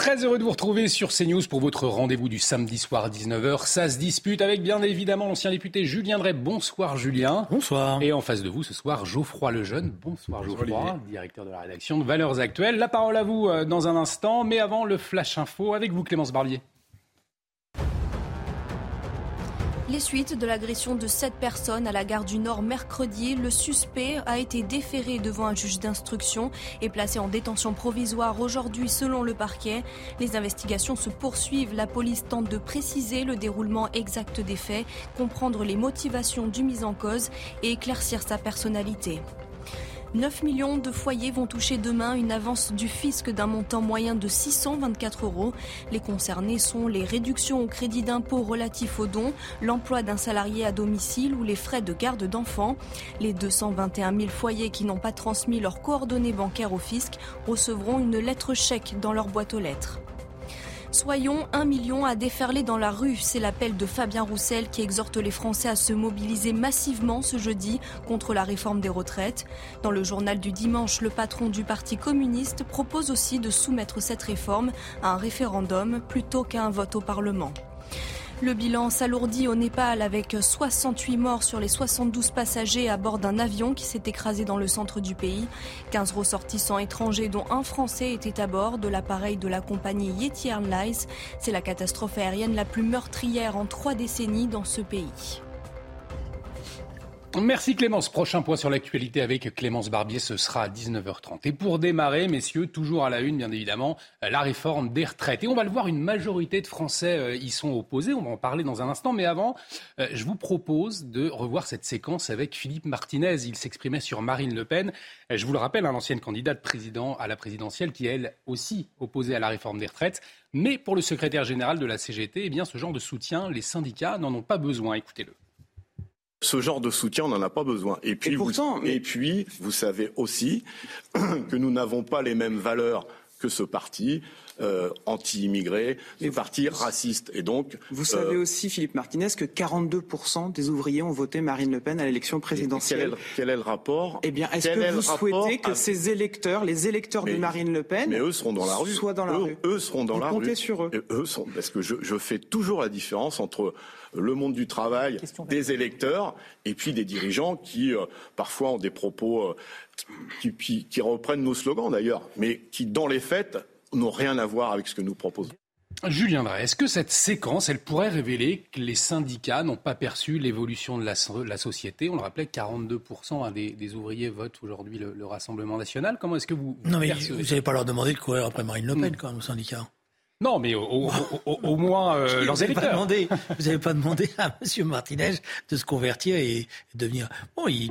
Très heureux de vous retrouver sur CNews pour votre rendez-vous du samedi soir à 19h. Ça se dispute avec bien évidemment l'ancien député Julien Drey. Bonsoir Julien. Bonsoir. Et en face de vous ce soir, Geoffroy Lejeune. Bonsoir Geoffroy, directeur de la rédaction de Valeurs Actuelles. La parole à vous euh, dans un instant, mais avant le Flash Info avec vous Clémence Barbier. Les suites de l'agression de sept personnes à la gare du Nord mercredi, le suspect a été déféré devant un juge d'instruction et placé en détention provisoire aujourd'hui selon le parquet. Les investigations se poursuivent. La police tente de préciser le déroulement exact des faits, comprendre les motivations du mis en cause et éclaircir sa personnalité. 9 millions de foyers vont toucher demain une avance du fisc d'un montant moyen de 624 euros. Les concernés sont les réductions au crédit d'impôt relatifs aux dons, l'emploi d'un salarié à domicile ou les frais de garde d'enfants. Les 221 000 foyers qui n'ont pas transmis leurs coordonnées bancaires au fisc recevront une lettre chèque dans leur boîte aux lettres. Soyons un million à déferler dans la rue. C'est l'appel de Fabien Roussel qui exhorte les Français à se mobiliser massivement ce jeudi contre la réforme des retraites. Dans le journal du dimanche, le patron du Parti communiste propose aussi de soumettre cette réforme à un référendum plutôt qu'à un vote au Parlement. Le bilan s'alourdit au Népal avec 68 morts sur les 72 passagers à bord d'un avion qui s'est écrasé dans le centre du pays. 15 ressortissants étrangers dont un Français était à bord de l'appareil de la compagnie Yeti Airlines. C'est la catastrophe aérienne la plus meurtrière en trois décennies dans ce pays. Merci Clémence. Prochain point sur l'actualité avec Clémence Barbier, ce sera à 19h30. Et pour démarrer, messieurs, toujours à la une, bien évidemment, la réforme des retraites. Et on va le voir, une majorité de Français euh, y sont opposés. On va en parler dans un instant. Mais avant, euh, je vous propose de revoir cette séquence avec Philippe Martinez. Il s'exprimait sur Marine Le Pen. Euh, je vous le rappelle, un ancienne candidate président à la présidentielle qui, elle aussi, opposée à la réforme des retraites. Mais pour le secrétaire général de la CGT, eh bien, ce genre de soutien, les syndicats n'en ont pas besoin. Écoutez-le. Ce genre de soutien, on n'en a pas besoin. Et puis, Et pourtant, vous, mais- et puis, vous savez aussi que nous n'avons pas les mêmes valeurs que ce parti euh, anti-immigré, ce Mais- parti raciste. Et donc, Vous euh, savez aussi, Philippe Martinez, que 42% des ouvriers ont voté Marine Le Pen à l'élection quel est, présidentielle. le, quel est le rapport Eh bien, est-ce que vous souhaitez que ces électeurs, les électeurs de Marine Le Pen, Mais eux seront dans la rue. soient dans la eux, rue eux seront dans Vous la comptez rue. sur eux. Et eux sont, parce que je, je fais toujours la différence entre le monde du travail, des électeurs, et puis des dirigeants qui euh, parfois ont des propos euh, qui, qui- qui reprennent nos slogans d'ailleurs, mais qui dans les faits n'ont rien à voir avec ce que nous proposons. Julien Drey, est-ce que cette séquence, elle pourrait révéler que les syndicats n'ont pas perçu l'évolution de la, so- la société? On le rappelait, 42% hein, des, des ouvriers votent aujourd'hui le, le Rassemblement national. Comment est-ce que vous, vous Non, mais vous n'allez pas leur demander de courir après Marine Le Pen, quand même, au syndicat. Non, mais au, au- au- au moins euh, leurs vous n'avez pas électeurs. demandé, vous n'avez pas demandé à M. Martinez de se convertir et de devenir. Bon, il,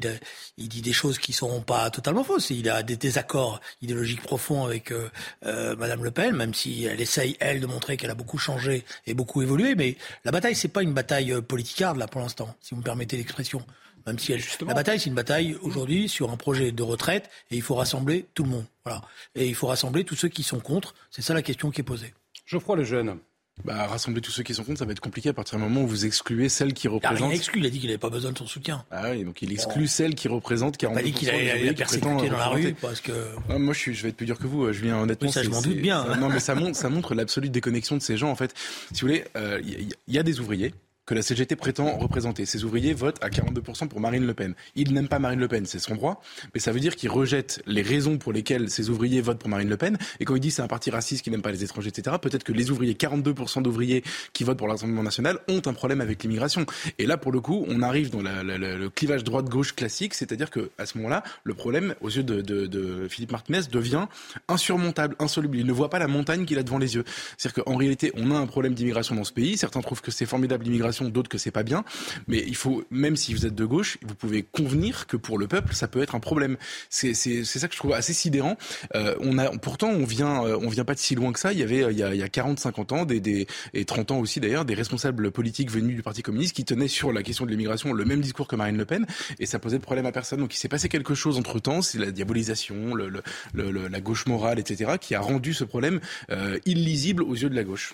il dit des choses qui sont pas totalement fausses. Il a des désaccords idéologiques profonds avec euh, euh, Madame Le Pen, même si elle essaye elle de montrer qu'elle a beaucoup changé et beaucoup évolué. Mais la bataille, c'est pas une bataille euh, politicarde là pour l'instant, si vous me permettez l'expression. Même si elle, la bataille, c'est une bataille aujourd'hui sur un projet de retraite et il faut rassembler tout le monde. Voilà. Et il faut rassembler tous ceux qui sont contre. C'est ça la question qui est posée. Geoffroy le jeune. Bah, rassembler tous ceux qui sont contre, ça va être compliqué à partir du moment où vous excluez celles qui Il n'a rien représentent. exclu, il a dit qu'il n'avait pas besoin de son soutien. Ah oui, donc il exclut celles qui représentent Il n'a 42% pas dit qu'il allait persécuter dans la rue parce que. Ah, moi, je, suis, je vais être plus dur que vous, euh, Julien. Honnêtement, Oui, ça, je m'en doute bien. ça- non, mais ça montre, ça montre l'absolue déconnexion de ces gens. En fait, si vous voulez, euh, il y, il y a des ouvriers que la CGT prétend représenter. Ces ouvriers votent à 42% pour Marine Le Pen. Ils n'aiment pas Marine Le Pen, c'est son droit, mais ça veut dire qu'ils rejettent les raisons pour lesquelles ces ouvriers votent pour Marine Le Pen. Et quand ils disent c'est un parti raciste qui n'aime pas les étrangers, etc., peut-être que les ouvriers, 42% d'ouvriers qui votent pour l'Assemblée nationale, ont un problème avec l'immigration. Et là, pour le coup, on arrive dans le clivage droite-gauche classique, c'est-à-dire que à ce moment-là, le problème, aux yeux de- de Philippe Martinez, devient insurmontable, insoluble. Il ne voit pas la montagne qu'il a devant les yeux. C'est-à-dire qu'en réalité, on a un problème d'immigration dans ce pays. Certains trouvent que c'est formidable l'immigration d'autres que c'est pas bien. Mais il faut, même si vous êtes de gauche, vous pouvez convenir que pour le peuple, ça peut être un problème. C'est ça que je trouve assez sidérant. Euh, on a, pourtant, on vient, euh, on vient pas de si loin que ça. Il y avait, il y a, il y a 40, 50 ans, des, des, et 30 ans aussi d'ailleurs, des responsables politiques venus du Parti communiste qui tenaient sur la question de l'immigration le même discours que Marine Le Pen, et ça posait de problème à personne. Donc il s'est passé quelque chose entre temps, c'est la diabolisation, le, le, la gauche morale, etc., qui a rendu ce problème euh, illisible aux yeux de la gauche.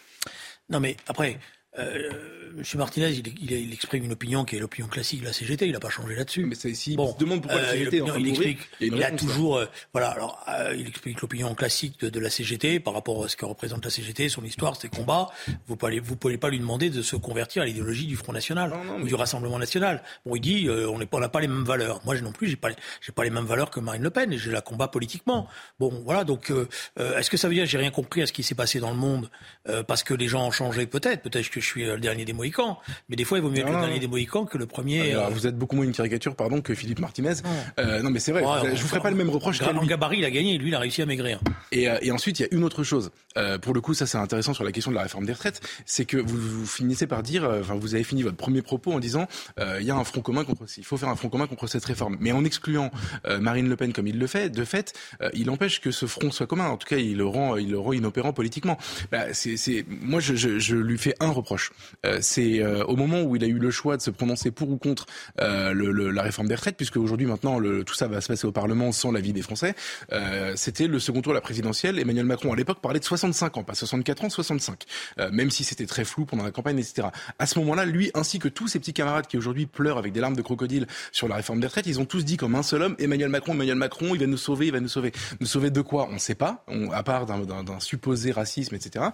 Non mais après, euh, M. Martinez, il, il, exprime une opinion qui est l'opinion classique de la CGT. Il n'a pas changé là-dessus. Mais ici. Bon, il se demande pourquoi la CGT. Euh, il explique. Il, a, toujours, euh, voilà. Alors, euh, il explique l'opinion classique de, de, la CGT par rapport à ce que représente la CGT, son histoire, ses combats. Vous pouvez, vous pouvez pas lui demander de se convertir à l'idéologie du Front National ou du Rassemblement National. Bon, il dit, on n'a pas les mêmes valeurs. Moi, non plus, j'ai pas, j'ai pas les mêmes valeurs que Marine Le Pen et je la combat politiquement. Bon, voilà. Donc, est-ce que ça veut dire j'ai rien compris à ce qui s'est passé dans le monde parce que les gens ont changé? Peut-être. Peut-être que je suis le dernier des Mohicans. Mais des fois, il vaut mieux être le dernier des Mohicans que le premier. Ah, euh, vous êtes beaucoup moins une caricature, pardon, que Philippe Martinez. Euh, non, mais c'est vrai. je vous ferai pas le même reproche. En gabarit, il a gagné. Lui, il a réussi à maigrir. Et, euh, et ensuite, il y a une autre chose. pour le coup, ça, c'est intéressant sur la question de la réforme des retraites. C'est que vous, vous, finissez par dire, enfin, vous avez fini votre premier propos en disant, il y a un front commun contre. Il faut faire un front commun contre cette réforme. Mais en excluant Marine Le Pen comme il le fait, de fait, il empêche que ce front soit commun. En tout cas, il le rend, il le rend inopérant politiquement. Bah, c'est, moi, je, je, je, lui fais un reproche. C'est au moment où il a eu le choix de se prononcer pour ou contre euh, le, la réforme des retraites, puisque aujourd'hui maintenant le, tout ça va se passer au Parlement sans l'avis des Français. Euh, c'était le second tour de la présidentielle. Emmanuel Macron à l'époque parlait de 65 ans, pas 64 ans, 65. Euh, même si c'était très flou pendant la campagne, etc. À ce moment-là, lui ainsi que tous ses petits camarades qui aujourd'hui pleurent avec des larmes de crocodile sur la réforme des retraites, ils ont tous dit comme un seul homme Emmanuel Macron, Emmanuel Macron, il va nous sauver, il va nous sauver. Nous sauver de quoi? On ne sait pas, on, à part d'un supposé racisme, etc.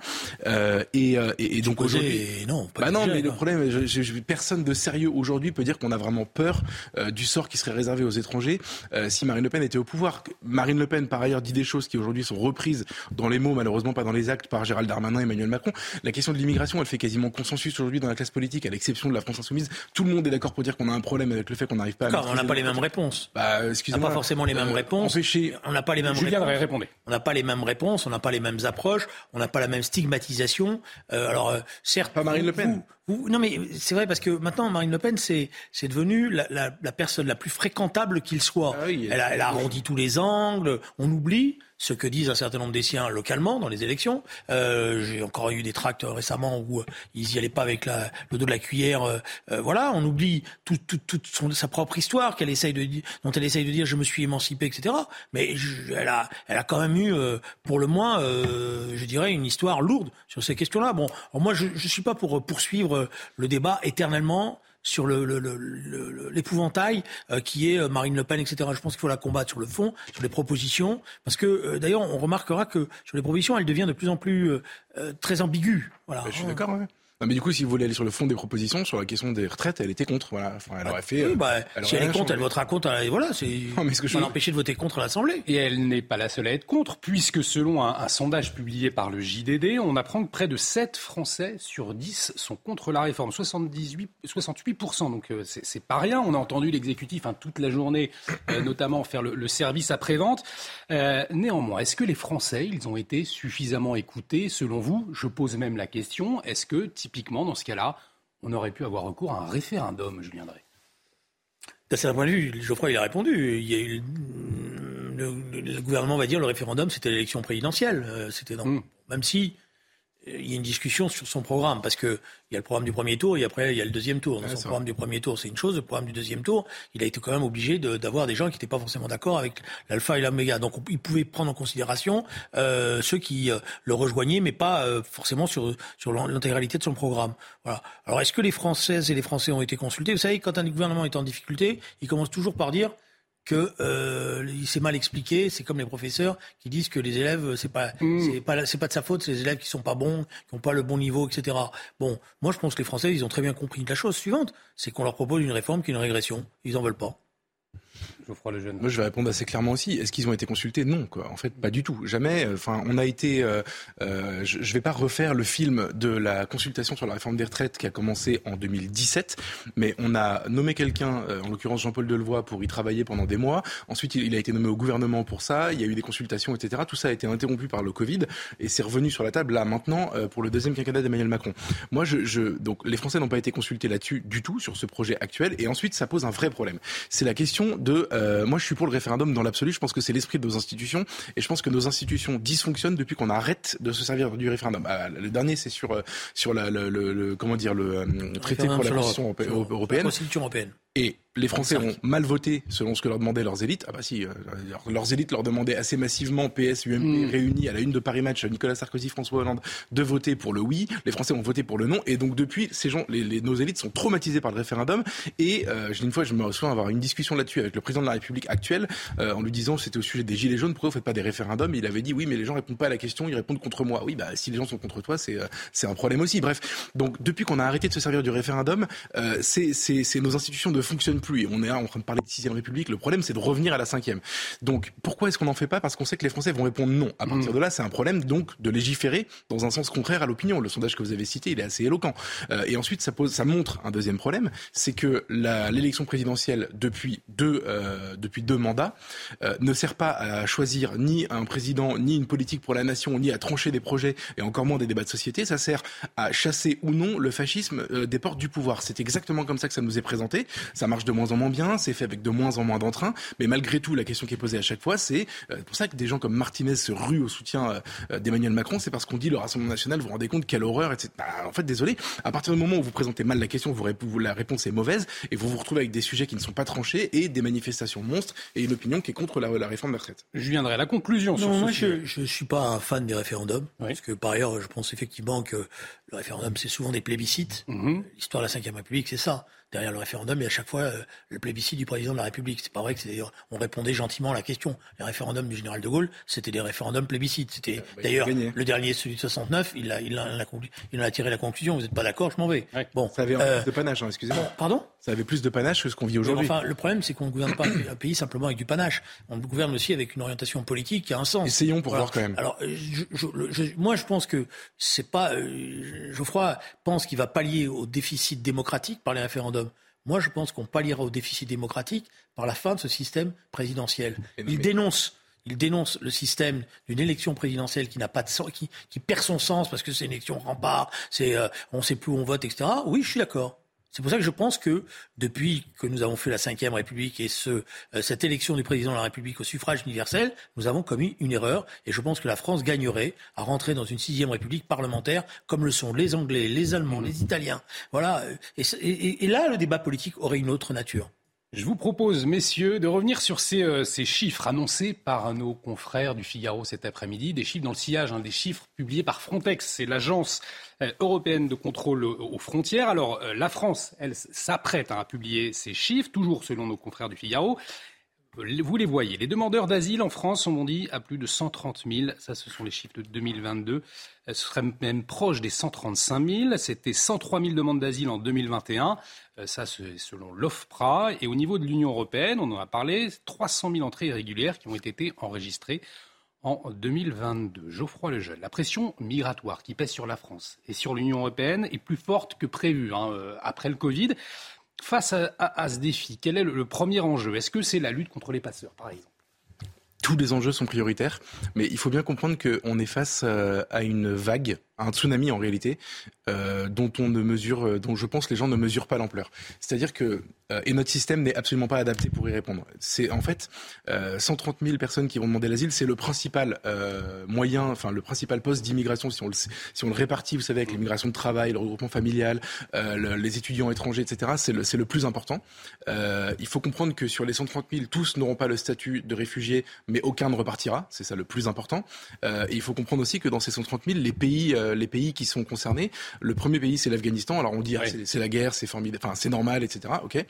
Euh, et, euh, et, et, donc aujourd'hui, non, pas bah non, mais le problème, je, je, personne de sérieux aujourd'hui peut dire qu'on a vraiment peur euh, du sort qui serait réservé aux étrangers euh, si Marine Le Pen était au pouvoir. Marine Le Pen, par ailleurs, dit des choses qui aujourd'hui sont reprises dans les mots, malheureusement pas dans les actes, par Gérald Darmanin et Emmanuel Macron. La question de l'immigration, elle fait quasiment consensus aujourd'hui dans la classe politique, à l'exception de la France insoumise. Tout le monde est d'accord pour dire qu'on a un problème avec le fait qu'on n'arrive pas à. on n'a pas les mêmes réponses. Bah, excusez-moi. On n'a pas forcément les mêmes euh, réponses. Empêcher... On n'a pas les mêmes Julien réponses. répondre. On n'a pas les mêmes réponses, on n'a pas les mêmes approches, on n'a pas la même stigmatisation. Euh, alors, euh, certes. Marine Le Pen. Vous, non, mais c'est vrai parce que maintenant, Marine Le Pen, c'est devenu la, la, la, personne la plus fréquentable qu'il soit. Ah oui, elle, a, elle a arrondi tous les angles. On oublie ce que disent un certain nombre des siens localement dans les élections. Euh, J'ai encore eu des tracts récemment où euh, ils y allaient pas avec la, le dos de la cuillère. Euh, euh voilà, on oublie toute tout, tout sa propre histoire qu'elle essaye de dont elle essaye de dire je me suis émancipée, etc. Mais je, elle a elle a quand même eu euh, pour le moins, euh, je dirais, une histoire lourde sur ces questions-là. Bon, moi je je suis pas pour poursuivre le débat éternellement sur l'épouvantail euh, qui est euh, Marine Le Pen, etc. Je pense qu'il faut la combattre sur le fond, sur les propositions, parce que euh, d'ailleurs on remarquera que sur les propositions, elle devient de plus en plus euh, très ambiguë. Je suis d'accord. Non, mais du coup, si vous voulez aller sur le fond des propositions, sur la question des retraites, elle était contre. Voilà. Enfin, elle aurait fait. Oui, bah, elle si elle est contre, changé. elle votera contre. Elle, voilà, c'est. Non, mais ce que je l'empêcher de voter contre l'Assemblée. Et elle n'est pas la seule à être contre, puisque selon un, un, sondage publié par le JDD, on apprend que près de 7 Français sur 10 sont contre la réforme. 78, 68%. Donc euh, c'est pas rien. On a entendu l'exécutif hein, toute la journée, euh, notamment faire le, le service après-vente. Euh, néanmoins, est-ce que les Français, ils ont été suffisamment écoutés? Selon vous Je pose même la question. Est-ce que typiquement, dans ce cas-là, on aurait pu avoir recours à un référendum, Julien Drey D'un certain point de vue, Geoffroy, il a répondu. Il y a eu, le, le, gouvernement va dire le référendum, c'était l'élection présidentielle. C'était non. Mmh. Même si il y a une discussion sur son programme parce que il y a le programme du premier tour et après il y a le deuxième tour. Dans son programme du premier tour, c'est une chose. Le programme du deuxième tour, il a été quand même obligé d'avoir de, des gens qui n'étaient pas forcément d'accord avec l'alpha et l'oméga. Donc il pouvait prendre en considération euh, ceux qui euh, le rejoignaient, mais pas euh, forcément sur sur l'intégralité de son programme. Voilà. Alors est-ce que les Françaises et les Français ont été consultés? Vous savez, quand un gouvernement est en difficulté, il commence toujours par dire que euh, il s'est mal expliqué. C'est comme les professeurs qui disent que les élèves, c'est pas, mmh. c'est pas, c'est pas de sa faute, c'est les élèves qui sont pas bons, qui ont pas le bon niveau, etc. Bon, moi je pense que les Français, ils ont très bien compris la chose suivante, c'est qu'on leur propose une réforme qui est une régression. Ils en veulent pas. Je vais répondre assez clairement aussi. Est-ce qu'ils ont été consultés? Non, quoi. En fait, pas du tout. Jamais. Enfin, on a été. Euh, euh, je, je vais pas refaire le film de la consultation sur la réforme des retraites qui a commencé en 2017, mais on a nommé quelqu'un, euh, en l'occurrence Jean-Paul Delevoye, pour y travailler pendant des mois. Ensuite, il, a été nommé au gouvernement pour ça. Il y a eu des consultations, etc. Tout ça a été interrompu par le Covid et c'est revenu sur la table là maintenant pour le deuxième quinquennat d'Emmanuel Macron. Moi, je donc les Français n'ont pas été consultés là-dessus du tout sur ce projet actuel. Et ensuite, ça pose un vrai problème. C'est la question de. Euh, moi, je suis pour le référendum dans l'absolu. Je pense que c'est l'esprit de nos institutions. Et je pense que nos institutions dysfonctionnent depuis qu'on arrête de se servir du référendum. Ah, le dernier, c'est sur, euh, sur la, le, le, le- comment dire, le euh, traité pour la Constitution europé- européenne. Constitution européenne. Et les Français ont mal voté selon ce que leur demandaient leurs élites. Ah bah si, euh, leurs- élites leur demandaient assez massivement, PS, UMP réunis à la une de Paris Match, Nicolas Sarkozy, François Hollande, de voter pour le oui. Les Français ont voté pour le non. Et donc depuis, ces gens, les, les- nos élites sont traumatisées par le référendum. Et euh, j'ai une fois, je me souviens avoir une discussion là-dessus avec le président de la République actuel, euh, en lui disant, c'était au sujet des gilets jaunes, pourquoi vous faites pas des référendums? Et Il avait dit oui, mais les gens répondent pas à la question, ils répondent contre moi. Oui, bah si les gens sont contre toi, c'est euh, c'est un problème aussi. Bref, donc depuis qu'on a arrêté de se servir du référendum, euh, c'est c'est- c'est- nos institutions ne fonctionnent plus. Et on est en train de parler de sixième République. Le problème, c'est de revenir à la cinquième. Donc pourquoi est-ce qu'on n'en fait pas? Parce qu'on sait que les Français vont répondre non. À partir de là, c'est un problème donc de légiférer dans un sens contraire à l'opinion. Le sondage que vous avez cité, il est assez éloquent. Euh, et ensuite, ça pose, ça montre un deuxième problème, c'est que l'élection présidentielle depuis deux euh, depuis deux mandats euh, ne sert pas à choisir ni un président, ni une politique pour la nation, ni à trancher des projets et encore moins des débats de société. Ça sert à chasser ou non le fascisme des portes du pouvoir. C'est exactement comme ça que ça nous est présenté. Ça marche de moins en moins bien, c'est fait avec de moins en moins d'entrain, mais malgré tout, la question qui est posée à chaque fois, c'est euh, pour ça que des gens comme Martinez se ruent au soutien euh, d'Emmanuel Macron, c'est parce qu'on dit le Rassemblement national, vous vous rendez compte quelle horreur, etc. Bah, en fait, désolé, à partir du moment où vous présentez mal la question, vous, la réponse est mauvaise et vous vous retrouvez avec des sujets qui ne sont pas tranchés et des manifestations monstres et une opinion qui est contre la, la réforme des retraites. Je viendrai à la conclusion sur Non, ce moi, sujet. je ne suis pas un fan des référendums, Oui. parce que par ailleurs, je pense effectivement que le référendum, c'est souvent des plébiscites. Mhm. L'histoire de la Ve République, c'est ça. Derrière le référendum, il y a à chaque fois euh, le plébiscite du président de la République. C'est pas vrai que c'est d'ailleurs, on répondait gentiment à la question. Les référendums du général de Gaulle, c'était des référendums plébiscites. C'était bah, il a d'ailleurs le dernier, celui de 69, il a, il a, il a conclu- il en a tiré la conclusion. Vous n'êtes pas d'accord, je m'en vais. Ouais. Bon, Ça avait euh, plus de panache, hein, excusez-moi. pardon? Ça avait plus de panache que ce qu'on vit Mais aujourd'hui. Enfin, le problème, c'est qu'on ne gouverne pas un pays simplement avec du panache. On le gouverne aussi avec une orientation politique qui a un sens. Essayons pour voir quand même. Alors, euh, je- je- je- moi, je pense que c'est pas. euh, Geoffroy pense qu'il va pallier au déficit démocratique par les référendums. Moi, je pense qu'on palliera au déficit démocratique par la fin de ce système présidentiel. Non, Il dénonce. Il dénonce le système d'une élection présidentielle qui n'a pas de sens, qui, qui perd son sens parce que c'est une élection rempart, c'est euh, on sait plus où on vote, etc. Oui, je suis d'accord. C'est pour ça que je pense que depuis que nous avons fait la Ve République et euh, cette élection du président de la République au suffrage universel, nous avons commis une erreur et je pense que la France gagnerait à rentrer dans une sixième République parlementaire comme le sont les Anglais, les Allemands, les Italiens. Voilà. euh, et là, le débat politique aurait une autre nature. Je vous propose, messieurs, de revenir sur ces, euh, chiffres annoncés par nos confrères du Figaro cet après-midi, des chiffres dans le sillage, hein, des chiffres publiés par Frontex, c'est l'agence euh, européenne de contrôle aux aux frontières. Alors, euh, la France, elle, s'apprête hein, à publier ces chiffres, toujours selon nos confrères du Figaro. Vous les voyez, les demandeurs d'asile en France sont dit à plus de 130 000. Ça, ce sont les chiffres de 2022. Euh, Ce serait même proche des 135 000. C'était 103 000 demandes d'asile en 2021. Euh, Ça, c'est selon l'OFPRA. Et au niveau de l'Union européenne, on en a parlé, 300 000 entrées irrégulières qui ont été enregistrées en 2022. Geoffroy Lejeune, la pression migratoire qui pèse sur la France et sur l'Union européenne est plus forte que prévu hein, euh, après le Covid. Face à, ce défi, quel est le, premier enjeu? Est-ce que c'est la lutte contre les passeurs, par exemple? Tous les enjeux sont prioritaires, mais il faut bien comprendre qu'on est face euh, à une vague, un tsunami en réalité, euh, dont on ne mesure, euh, dont je pense les gens ne mesurent pas l'ampleur. C'est-à-dire que euh, et notre système n'est absolument pas adapté pour y répondre. C'est en fait euh, 130 000 personnes qui vont demander l'asile, c'est le principal moyen, enfin le principal poste d'immigration si on le répartit, vous savez, avec l'immigration de travail, le regroupement familial, le- les étudiants étrangers, etc. C'est le c'est le plus important. Il faut comprendre que sur les 130 000, tous n'auront pas le statut de réfugié, mais aucun ne repartira. C'est ça le plus important. Et il faut comprendre aussi que dans ces 130 000, les pays, les pays qui sont concernés. Le premier pays, c'est l'Afghanistan. Alors on dit ah, c'est la guerre, c'est formidable, enfin c'est normal, etc. Ok.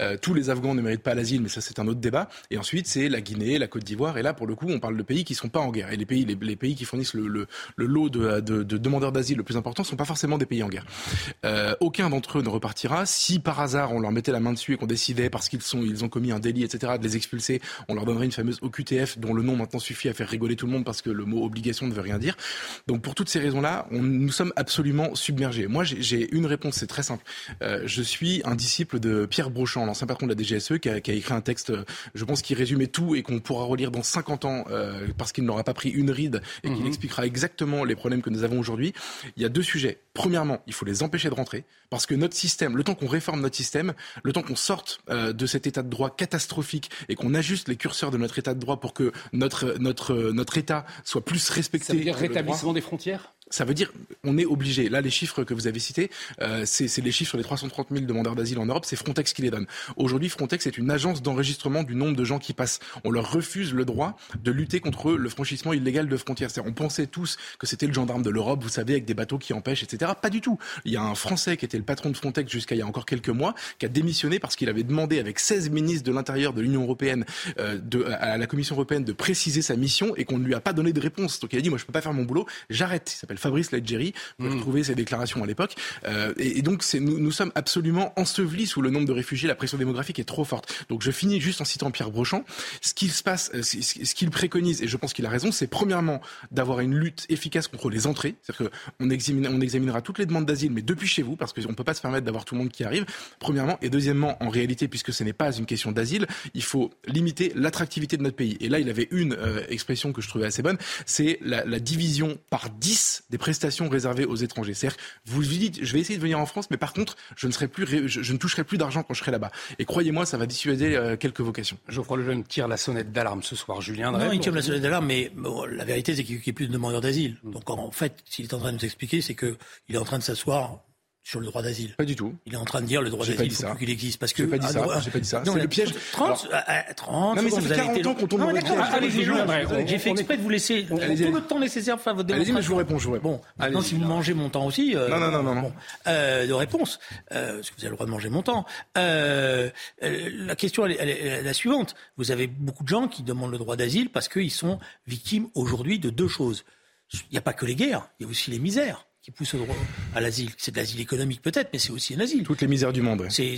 Euh, tous les Afghans ne méritent pas l'asile, mais ça c'est un autre débat. Et ensuite c'est la Guinée, la Côte d'Ivoire. Et là pour le coup, on parle de pays qui sont pas en guerre. Et les pays, les, pays qui fournissent le, le, le lot de, de, de, demandeurs d'asile le plus important sont pas forcément des pays en guerre. Euh, aucun d'entre eux ne repartira. Si par hasard on leur mettait la main dessus et qu'on décidait parce qu'ils sont, ils ont commis un délit, etc., de les expulser, on leur donnerait une fameuse OQTF dont le nom maintenant suffit à faire rigoler tout le monde parce que le mot obligation ne veut rien dire. Donc pour toutes ces raisons-là, nous sommes absolument submergés. Moi, j'ai une réponse, c'est très simple. Euh, je suis un disciple de Pierre Brochant, l'ancien patron de la DGSE, qui a, qui a, écrit un texte, je pense, qui résumait tout et qu'on pourra relire dans 50 ans euh, parce qu'il n'aura pas pris une ride et qu'il mhm. expliquera exactement les problèmes que nous avons aujourd'hui. Il y a deux sujets. Premièrement, il faut les empêcher de rentrer parce que notre système, le temps qu'on réforme notre système, le temps qu'on sorte euh, de cet état de droit catastrophique et qu'on ajuste les curseurs de notre état de droit pour que notre notre notre état soit plus respecté. Ça veut dire rétablissement des frontières? Ça veut dire on est obligé. Là, les chiffres que vous avez cités, euh, c'est les chiffres des 330 000 demandeurs d'asile en Europe. C'est Frontex qui les donne. Aujourd'hui, Frontex est une agence d'enregistrement du nombre de gens qui passent. On leur refuse le droit de lutter contre le franchissement illégal de frontières. On pensait tous que c'était le gendarme de l'Europe, vous savez, avec des bateaux qui empêchent, etc. Pas du tout. Il y a un Français qui était le patron de Frontex jusqu'à il y a encore quelques mois, qui a démissionné parce qu'il avait demandé avec 16 ministres de l'Intérieur de l'Union européenne, euh, à la Commission européenne, de préciser sa mission et qu'on ne lui a pas donné de réponse. Donc il a dit, moi, je peux pas faire mon boulot, j'arrête. Il s'appelle Fabrice Leggeri. Vous pouvez mm. retrouver ses déclarations à l'époque. Euh, et, et, donc, nous, nous sommes absolument ensevelis sous le nombre de réfugiés. La pression démographique est trop forte. Donc, je finis juste en citant Pierre Brochant. Ce qu'il se passe, euh, ce qu'il préconise, et je pense qu'il a raison, c'est premièrement d'avoir une lutte efficace contre les entrées. C'est-à-dire qu'on examine, on examinera toutes les demandes d'asile, mais depuis chez vous, parce qu'on ne peut pas se permettre d'avoir tout le monde qui arrive. Premièrement. Et deuxièmement, en réalité, puisque ce n'est pas une question d'asile, il faut limiter l'attractivité de notre pays. Et là, il avait une euh, expression que je trouvais assez bonne, c'est la, la division par 10 des prestations réservées aux étrangers. C'est-à-dire, vous vous dites, je vais essayer de venir en France, mais par contre, je ne serai plus, je, ne toucherai plus d'argent quand je serai là-bas. Et croyez-moi, ça va dissuader euh, quelques vocations. Geoffroy Lejeune tire la sonnette d'alarme ce soir. Julien Non, il tire la sonnette d'alarme, mais la vérité, c'est qu'il n'y a plus de demandeurs d'asile. Mm. Donc, en fait, s'il est en train de nous expliquer, c'est qu'il est en train de s'asseoir sur le droit d'asile. Pas du tout. Il est en train de dire le droit d'asile, il faut qu'il existe. Parce que. J'ai pas dit ça. J'ai pas dit ça. C'est le piège. 30, 30 non, mais ça fait 40 ans qu'on tourne dans le piège. J'ai fait exprès de vous laisser tout le temps nécessaire pour faire votre démonstration. Allez-y, mais je vous réponds, je vous réponds. Bon, maintenant, si vous mangez mon temps aussi. Euh, non, non, non, non. Euh, de réponse. Euh, parce que vous avez le droit de manger mon temps. La question, elle est la suivante. Vous avez beaucoup de gens qui demandent le droit d'asile parce qu'ils sont victimes aujourd'hui de deux choses. Il n'y a pas que les guerres, il y a aussi les misères qui poussent au droit à l'asile. C'est de l'asile économique peut-être, mais c'est aussi un asile. Toutes les misères du monde. C'est,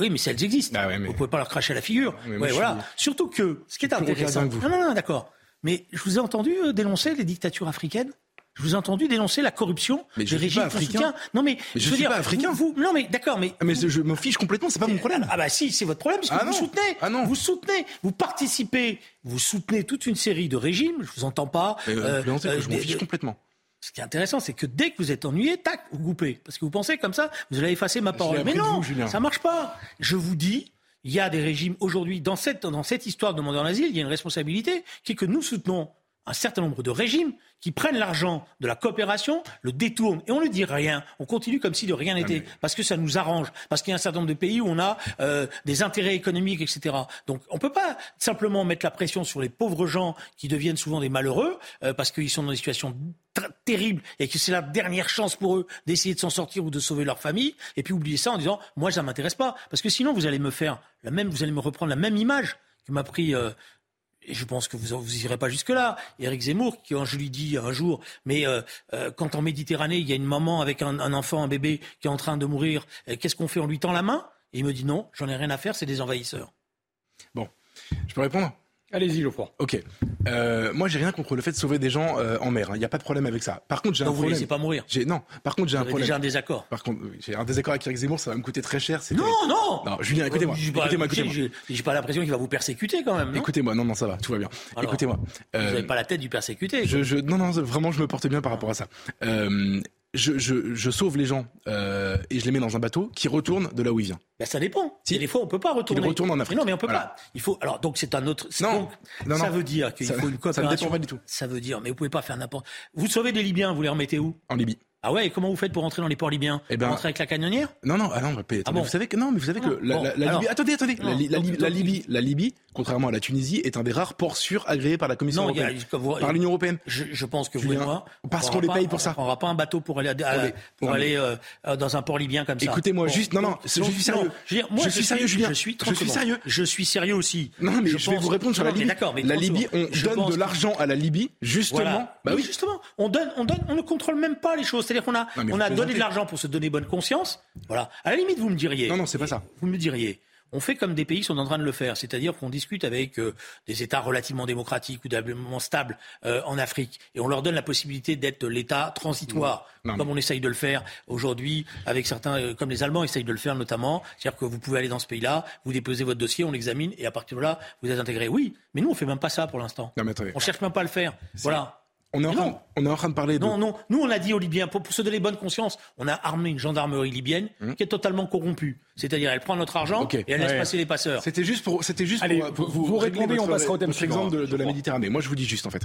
oui, mais elles existent. Ah Vous pouvez pas leur cracher à la figure. voilà. Surtout que, ce qui est intéressant. Non, non, non, d'accord. Mais je vous ai entendu euh, dénoncer les dictatures africaines. Je vous ai entendu dénoncer la corruption mais je des régimes africain. Non mais, je, ne suis pas africain. Vous, non mais d'accord, mais ah, mais je me fiche complètement. C'est pas mon problème. Ah bah si, c'est votre problème parce que ah vous soutenez. Ah non. Vous soutenez. Vous participez. Vous soutenez toute une série de régimes. Je vous entends pas. Mais, euh, euh, je m'en fiche complètement. Ce qui est intéressant, c'est que dès que vous êtes ennuyé, tac, vous coupez. Parce que vous pensez comme ça, vous allez effacer ma parole. Mais non, ça ça marche pas. Je vous dis, il y a des régimes aujourd'hui, dans cette, dans cette histoire de demandeur d'asile, il y a une responsabilité qui est que nous soutenons un certain nombre de régimes qui prennent l'argent de la coopération, le détournent et on ne dit rien. On continue comme si de rien n'était parce que ça nous arrange, parce qu'il y a un certain nombre de pays où on a euh, des intérêts économiques, etc. Donc on ne peut pas simplement mettre la pression sur les pauvres gens qui deviennent souvent des malheureux euh, parce qu'ils sont dans des situations terribles et que c'est la dernière chance pour eux d'essayer de s'en sortir ou de sauver leur famille et puis oublier ça en disant moi ça m'intéresse pas parce que sinon vous allez me faire la même, vous allez me reprendre la même image que m'a pris euh, et je pense que vous vous irez pas jusque-là. Éric Zemmour, qui je lui dis un jour, mais euh, euh, quand en Méditerranée, il y a une maman avec un, un enfant, un bébé qui est en train de mourir, euh, qu'est-ce qu'on fait On lui tend la main? Et il me dit non, j'en ai rien à faire, c'est des envahisseurs. Bon, je peux répondre? Allez-y, Geoffroy. Ok. Euh, moi, j'ai rien contre le fait de sauver des gens euh, en mer. Il hein. n'y a pas de problème avec ça. Par contre, j'ai un problème. Vous ne pas mourir. Non. Par contre, j'ai un problème. J'ai un désaccord. Par contre, j'ai un désaccord avec Eric Zemmour. Ça va me coûter très cher. Non, non. Non, Julien, écoutez-moi. Écoutez-moi, écoutez-moi. J'ai pas l'impression qu'il va vous persécuter quand même. Écoutez-moi. Non, non, ça va. Tout va bien. Écoutez-moi. vous n'avez pas la tête du persécuté. Je, je, non, non, vraiment, je me porte bien par rapport à ça. Je, je, je, sauve les gens euh, et je les mets dans un bateau qui retourne de là où il vient. Ben ça dépend. Si. des fois, on peut pas retourner. Il retourne en Afrique. non, mais on peut pas. Il faut. Alors, donc, c'est un autre. Non. non, ça veut dire qu'il faut une coopération. Ça ne dépend pas du tout. Ça veut dire, mais vous pouvez pas faire n'importe. Vous sauvez des Libyens, vous les remettez où? En Libye. Ah ouais, et comment vous faites pour rentrer dans les ports libyens Eh ben- Rentrer avec la canonnière Non, non, ah non, attendez, Ah bon vous savez que non, mais vous savez que Non, la, bon, la- la alors- Libye, attendez, attendez, la, Non, Li- la donc- Libye, la donc- Libye, la Libye, contrairement à la Tunisie, est un des rares ports sûrs agréés par la Commission Non, a- européenne, comme vous- par l'Union européenne. Je, je pense que vous et moi, parce qu'on les paye pour ça. On prendra pas un bateau pour aller, à- à- pour euh, euh, dans un port libyen comme ça. Écoutez-moi, juste- non, non, je suis sérieux. je, suis sérieux, Julien. Je suis, Je 30 suis sérieux. Je suis sérieux aussi. Non, mais je, vais vous répondre sur la Libye. D'accord, mais la 30 Libye, on donne de l'argent à la Libye, justement. Bah oui. justement. On donne, on donne, on ne contrôle même pas les choses. C'est-à-dire qu'on a, Non, on a donné de l'argent pour se donner bonne conscience. Voilà. À la limite, vous me diriez. Non, non, c'est pas ça. Vous me diriez. On fait comme des pays sont en train de le faire, c'est-à-dire qu'on discute avec euh, des États relativement démocratiques ou d'abillement stables euh, en Afrique, et on leur donne la possibilité d'être l'État transitoire, Non, comme on essaye de le faire aujourd'hui avec certains, euh, comme les Allemands essayent de le faire notamment, c'est-à-dire que vous pouvez aller dans ce pays-là, vous déposez votre dossier, on l'examine, et à partir de là, vous êtes intégré. Oui, mais nous on fait même pas ça pour l'instant. On cherche même pas à le faire. Voilà. On est, en train, non. on est en train de parler de. Non, non. Nous, on a dit aux Libyens, pour, pour se donner bonne conscience, on a armé une gendarmerie libyenne qui est totalement corrompue. C'est-à-dire, elle prend notre argent Hum. Et elle laisse Ouais. passer les passeurs. C'était juste pour, c'était juste Allez, pour, vous- vous répondez, on passera au thème suivant, exemple de, de la. Méditerranée. Moi, je vous dis juste en fait,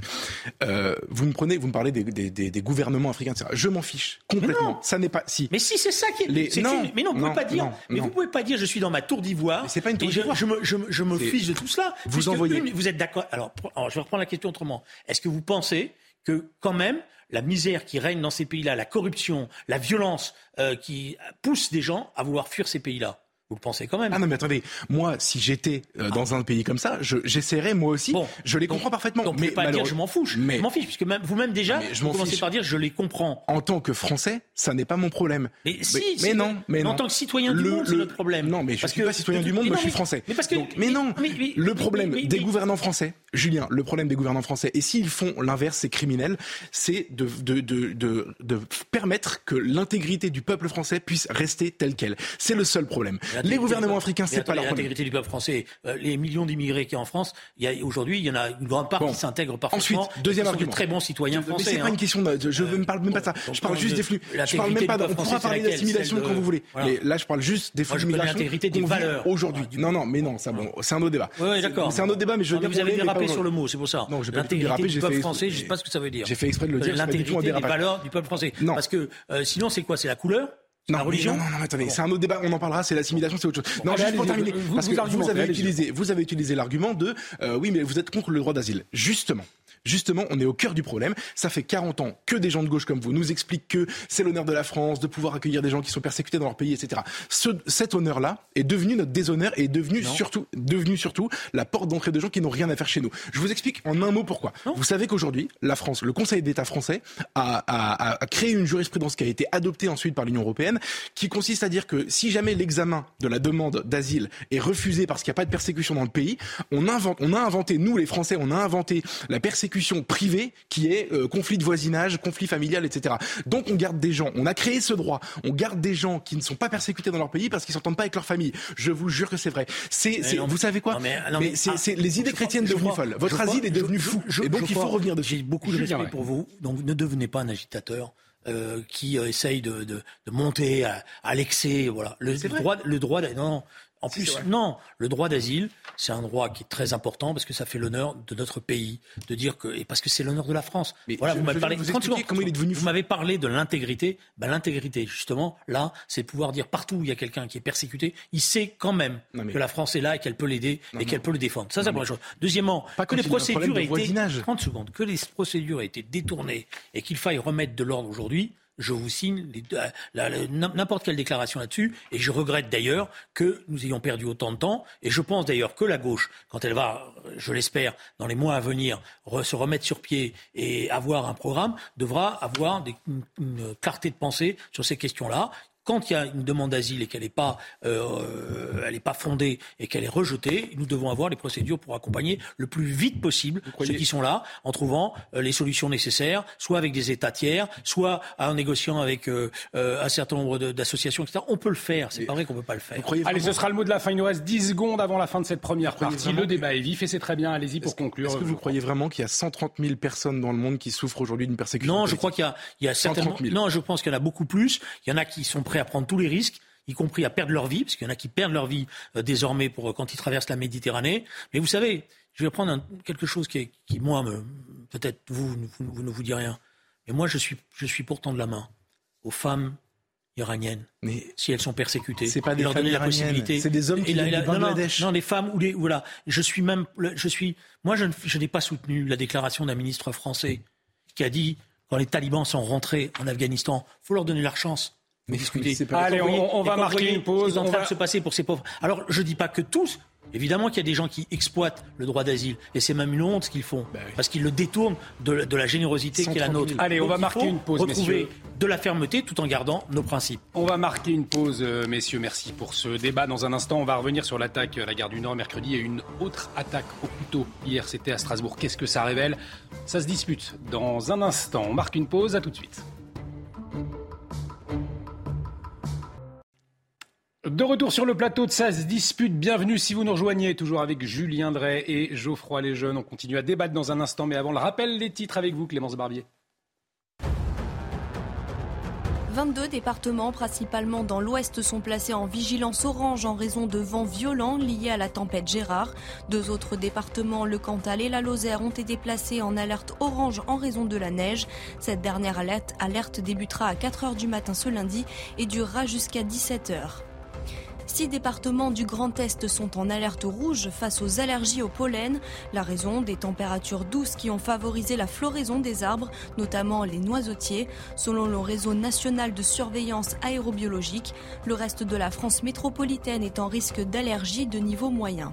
euh, vous me prenez, vous me parlez des, des, des, des gouvernements africains, etc. Je m'en fiche complètement. Ça n'est pas si. Mais si, c'est ça qui est. Les- non, une- mais non, vous non, pouvez pas dire. non, mais non. vous pouvez pas dire, je suis dans ma tour d'ivoire. Mais c'est pas une tour je- d'ivoire. Je, me, je, me- je me C'est- fiche de tout cela. Vous envoyez- vous êtes d'accord. Alors, je vais reprendre la question autrement. Est-ce que vous pensez que quand même la misère qui règne dans ces pays-là, la corruption, la violence euh, qui pousse des gens à vouloir fuir ces pays-là, vous le pensez quand même Ah non mais attendez, moi si j'étais euh, dans un pays comme ça, je- j'essaierais moi aussi. Bon. je les Donc- comprends parfaitement. Donc, mais pas dire je m'en fiche. Mais Je m'en fiche, puisque même, vous-même déjà, Mais je vous m'en commencez fiche. par dire je les comprends. en tant que Français, ça n'est pas mon problème. Mais, si, mais non, mais non. En tant que citoyen du Le- monde, c'est notre problème. Non, mais je Parce suis que- pas citoyen du monde, mais moi non, je suis français. Mais parce que. Donc, mais non, le problème des gouvernants français, Julien, le problème des gouvernants français, et s'ils font l'inverse, c'est criminel, c'est de, de, de, de, de permettre que l'intégrité du peuple français puisse rester telle qu'elle. C'est le seul problème. Les gouvernements africains, mais c'est pas leur. L'intégrité du peuple français, euh, les millions d'immigrés qui y a en France, il y a aujourd'hui, il y en a une grande part qui s'intègrent parfaitement. Ensuite, deuxième argument. de très bons citoyens Mais français. c'est pas hein. une question de, je, je ne parle même pas de ça. Je parle juste de- des flux. Je parle même pas de, on pourra parler d'assimilation quand vous voulez. Mais là, je parle juste des flux d'immigration. l'intégrité des valeurs. Aujourd'hui. Non, non, mais non, ça, bon, c'est un autre débat. Oui, d'accord. C'est un autre débat, mais je mais veux vous avez mais dérapé sur le mot, c'est pour ça. Non, j'ai pas dérapé, du peuple français, je sais pas ce que ça veut dire. J'ai fait exprès de le dire, L'intégrité des valeurs du peuple français. Non. Parce que euh, sinon, c'est quoi? C'est la couleur? Non, la mais religion non, non, non, attendez, c'est un autre débat, on en parlera, c'est l'assimilation, c'est autre chose. Non, juste pour terminer, vous- parce vous que vous avez utilisé, vous avez utilisé l'argument de, euh, oui, mais vous êtes contre le droit d'asile. Justement. Justement, on est au cœur du problème. Ça fait 40 ans que des gens de gauche comme vous nous expliquent que c'est l'honneur de la France de pouvoir accueillir des gens qui sont persécutés dans leur pays, etc. Ce, cet honneur-là est devenu notre déshonneur et est devenu surtout, devenu surtout la porte d'entrée de gens qui n'ont rien à faire chez nous. Je vous explique en un mot pourquoi. Vous savez qu'aujourd'hui, la France, le Conseil d'État français a, a- a- a créé une jurisprudence qui a été adoptée ensuite par l'Union européenne, qui consiste à dire que si jamais l'examen de la demande d'asile est refusé parce qu'il n'y a pas de persécution dans le pays, on invente, on a inventé, nous les Français, on a inventé la persécution privée qui est euh, conflit de voisinage, conflit familial, etc. Donc on garde des gens, on a créé ce droit, on garde des gens qui ne sont pas persécutés dans leur pays parce qu'ils s'entendent pas avec leur famille. Je vous jure que c'est vrai. C'est, c'est- non, vous savez quoi non, mais- non, mais- c'est, ah, les idées chrétiennes devenues folles. Votre asile est devenu je- fou. je- et donc il faut crois- revenir dessus. J'ai beaucoup de respect pour vous. Donc ne devenez pas un agitateur. euh, qui euh, essaye de, de, de monter à, à l'excès, voilà. Le, le droit, le droit, non. En plus, non, le droit d'asile, c'est un droit qui est très important parce que ça fait l'honneur de notre pays de dire que et parce que c'est l'honneur de la France. Mais voilà, je- vous m'avez parlé. de vous 30 expliquer secondes. comment il est devenu Vous fou. m'avez parlé de l'intégrité. Ben, l'intégrité, justement, là, c'est pouvoir dire partout où il y a quelqu'un qui est persécuté, il sait quand même Non, mais- que la France est là et qu'elle peut l'aider et qu'elle peut le défendre. Ça, c'est la première chose. Deuxièmement, Pas que les procédures aient été voisinage. 30 secondes, que les procédures aient été détournées et qu'il faille remettre de l'ordre aujourd'hui, je vous signe n'importe quelle déclaration là-dessus. Et je regrette d'ailleurs que nous ayons perdu autant de temps. Et je pense d'ailleurs que la gauche, quand elle va, je l'espère, dans les mois à venir, se remettre sur pied et avoir un programme, devra avoir une clarté de pensée sur ces questions-là. Quand il y a une demande d'asile et qu'elle n'est pas, euh, elle n'est pas fondée et qu'elle est rejetée, nous devons avoir les procédures pour accompagner le plus vite possible ceux qui sont là, en trouvant euh, les solutions nécessaires, soit avec des États tiers, soit en négociant avec euh, euh, un certain nombre d'associations, etc. On peut le faire. C'est pas vrai qu'on peut pas le faire. Allez, vraiment- ce sera le mot de la fin. Il nous reste 10 secondes avant la fin de cette première partie. Le débat est vif et c'est très bien. Allez-y pour conclure. Est-ce que vous croyez vraiment qu'il y a 130 000 personnes dans le monde qui souffrent aujourd'hui d'une persécution Non, je crois qu'il y a, il y a 130 certainement. 000. Non, je pense qu'il y en a beaucoup plus. Il y en a qui sont prêts à prendre tous les risques y compris à perdre leur vie, parce qu'il y en a qui perdent leur vie euh, désormais pour, euh, quand ils traversent la Méditerranée. Mais vous savez, je vais prendre un- quelque chose qui, est- qui moi, peut-être vous, vous, vous ne vous dit rien. Mais moi, je suis, je suis pourtant de la main. aux femmes iraniennes, Mais si elles sont persécutées. C'est pas des leur femmes donner la possibilité. c'est des hommes qui Et la- la- du non, non, les femmes ou les voilà. Je suis même, je suis. Moi, je n'ai pas soutenu la déclaration d'un ministre français qui a dit quand les talibans sont rentrés en Afghanistan, faut leur donner leur chance. Discuter. pas- Allez, on- va marquer une pause, ce en train va- de se passer pour ces pauvres. Alors, je dis pas que tous. Évidemment qu'il y a des gens qui exploitent le droit d'asile. Et c'est même une honte ce qu'ils font. Bah oui. Parce qu'ils le détournent de, la- de la générosité qui est la 130 nôtre. 000. Allez, on va marquer une pause, retrouver messieurs. de la fermeté tout en gardant nos principes. On va marquer une pause, euh, messieurs. Merci pour ce débat. Dans un instant, on va revenir sur l'attaque à la gare du Nord mercredi et une autre attaque au couteau. Hier, c'était à Strasbourg. Qu'est-ce que ça révèle? Ça se dispute dans un instant. On marque une pause. À tout de suite. De retour sur le plateau de Ça dispute. Bienvenue si vous nous rejoignez, toujours avec Julien Drey et Geoffroy Lesjeunes. On continue à débattre dans un instant, mais avant le rappel des titres avec vous, Clémence Barbier. 22 départements, principalement dans l'ouest, sont placés en vigilance orange en raison de vents violents liés à la tempête Gérard. Deux autres départements, le Cantal et la Lozère, ont été placés en alerte orange en raison de la neige. Cette dernière alerte, alerte débutera à 4 heures du matin ce lundi et durera jusqu'à 17 heures. Six départements du Grand Est sont en alerte rouge face aux allergies au pollen. La raison des températures douces qui ont favorisé la floraison des arbres, notamment les noisetiers. Selon le réseau national de surveillance aérobiologique, le reste de la France métropolitaine est en risque d'allergie de niveau moyen.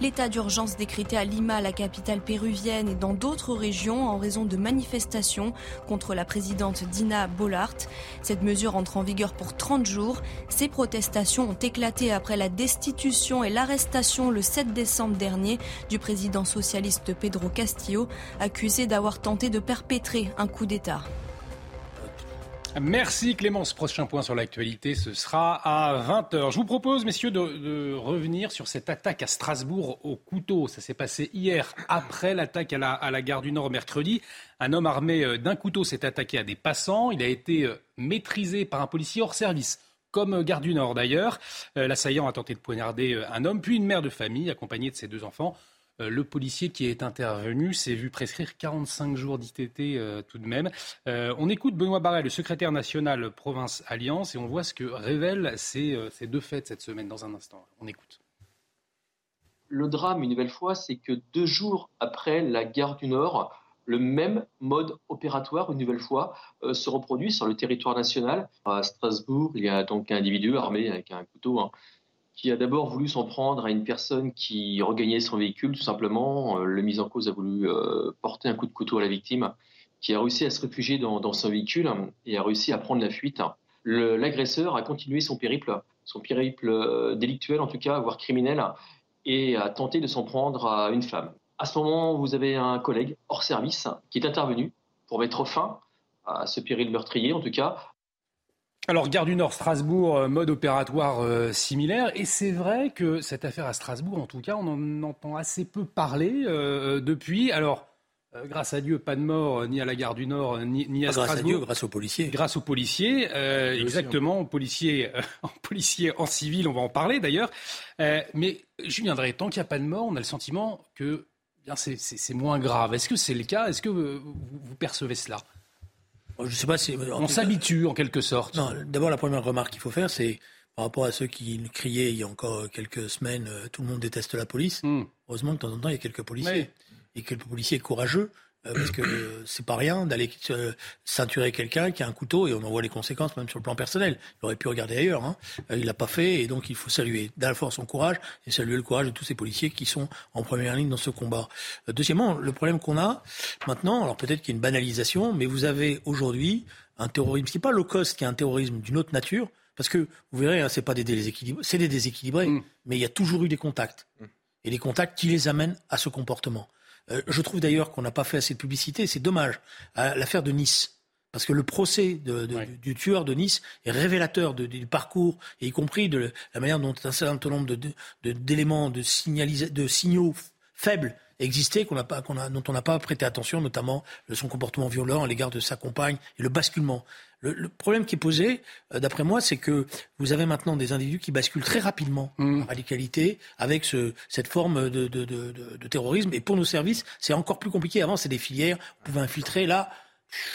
L'état d'urgence décrété à Lima, la capitale péruvienne, et dans d'autres régions en raison de manifestations contre la présidente Dina Bollart. Cette mesure entre en vigueur pour 30 jours. Ces protestations ont éclaté après la destitution et l'arrestation le 7 décembre dernier du président socialiste Pedro Castillo, accusé d'avoir tenté de perpétrer un coup d'État. Merci Clémence. Prochain point sur l'actualité, ce sera à 20h. Je vous propose, messieurs, de, revenir sur cette attaque à Strasbourg au couteau. Ça s'est passé hier, après l'attaque à la, à la gare du Nord mercredi. Un homme armé euh, d'un couteau s'est attaqué à des passants. Il a été euh, maîtrisé par un policier hors service. Comme euh, gare du Nord d'ailleurs, l'assaillant a tenté de poignarder un homme, puis une mère de famille accompagnée de ses deux enfants. Euh, le policier qui est intervenu s'est vu prescrire 45 jours d'ITT euh, tout de même. Euh, on écoute Benoît Barret, le secrétaire national Province Alliance, et on voit ce que révèlent ces, ces deux faits cette semaine dans un instant. On écoute. Le drame, une nouvelle fois, c'est que deux jours après la gare du Nord, le même mode opératoire, une nouvelle fois, se reproduit sur le territoire national. À Strasbourg, il y a donc un individu armé avec un couteau hein, qui a d'abord voulu s'en prendre à une personne qui regagnait son véhicule, tout simplement. Euh, le mis en cause a voulu euh, porter un coup de couteau à la victime, qui a réussi à se réfugier dans, son véhicule et a réussi à prendre la fuite. L'agresseur a continué son périple, son périple euh, délictuel en tout cas, voire criminel, et a tenté de s'en prendre à une femme. À ce moment, vous avez un collègue hors service qui est intervenu pour mettre fin à ce péril meurtrier, en tout cas, Alors, gare du Nord, Strasbourg, euh, mode opératoire euh, similaire. Et c'est vrai que cette affaire à Strasbourg, en tout cas, on en entend assez peu parler euh, depuis. Alors, euh, grâce à Dieu, pas de mort ni à la gare du Nord, ni, ni à Pas grâce à Strasbourg. Dieu, grâce aux policiers. Grâce aux policiers, euh, aussi, exactement, aux policiers, euh, en policiers en civil, on va en parler d'ailleurs. Euh, mais Julien Drey, tant qu'il n'y a pas de mort, on a le sentiment que eh bien, c'est- moins grave. Est-ce que c'est le cas? Est-ce que vous, vous percevez cela? Je sais pas si. en On s'habitue en quelque sorte. Non, d'abord, la première remarque qu'il faut faire, c'est par rapport à ceux qui criaient il y a encore quelques semaines, euh, tout le monde déteste la police. Hmm. Heureusement que de temps en temps, il y a quelques policiers. Oui. Et quelques policiers courageux, euh, parce que euh, c'est pas rien d'aller euh, ceinturer quelqu'un qui a un couteau, et on en voit les conséquences même sur le plan personnel. Il aurait pu regarder ailleurs. Hein. Euh, il l'a pas fait, et donc il faut saluer d'un fois son courage, et saluer le courage de tous ces policiers qui sont en première ligne dans ce combat. Deuxièmement, le problème qu'on a maintenant, alors peut-être qu'il y a une banalisation, mais vous avez aujourd'hui un terrorisme qui n'est pas low cost, qui est un terrorisme d'une autre nature, parce que vous verrez, hein, c'est pas des déséquilibrés, c'est des déséquilibrés, Mm. mais il y a toujours eu des contacts et des contacts qui les amènent à ce comportement. Euh, je trouve d'ailleurs qu'on n'a pas fait assez de publicité, c'est dommage, à l'affaire de Nice. Parce que le procès de- de- Ouais. du, du tueur de Nice est révélateur de- du parcours, et y compris de la manière dont un certain nombre d'éléments, de, signaux faibles existaient, qu'on pas, a, dont on n'a pas prêté attention, notamment euh, son comportement violent à l'égard de sa compagne et le basculement. Le, le problème qui est posé, euh, d'après moi, c'est que vous avez maintenant des individus qui basculent très rapidement Mm. en radicalité avec ce, cette forme de, de, de, de- de terrorisme. Et pour nos services, c'est encore plus compliqué. Avant, c'est des filières, on pouvait infiltrer. Là,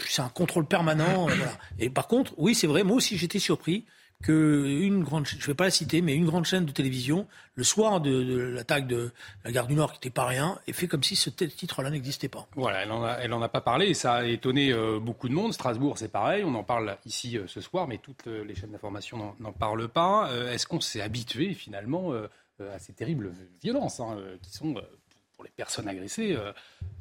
c'est un contrôle permanent. voilà. Et par contre, oui, c'est vrai, moi aussi j'étais surpris que une grande, je ne vais pas la citer, mais une grande chaîne de télévision, le soir de, l'attaque de la gare du Nord, qui n'était pas rien, ait fait comme si ce titre-là n'existait pas. Voilà, elle n'en a, a pas parlé et ça a étonné euh, beaucoup de monde. Strasbourg, c'est pareil, on en parle ici euh, ce soir, mais toutes les chaînes d'information n'en parlent pas. Euh, est-ce qu'on s'est habitué finalement à ces terribles violences hein, qui sont, pour les personnes agressées,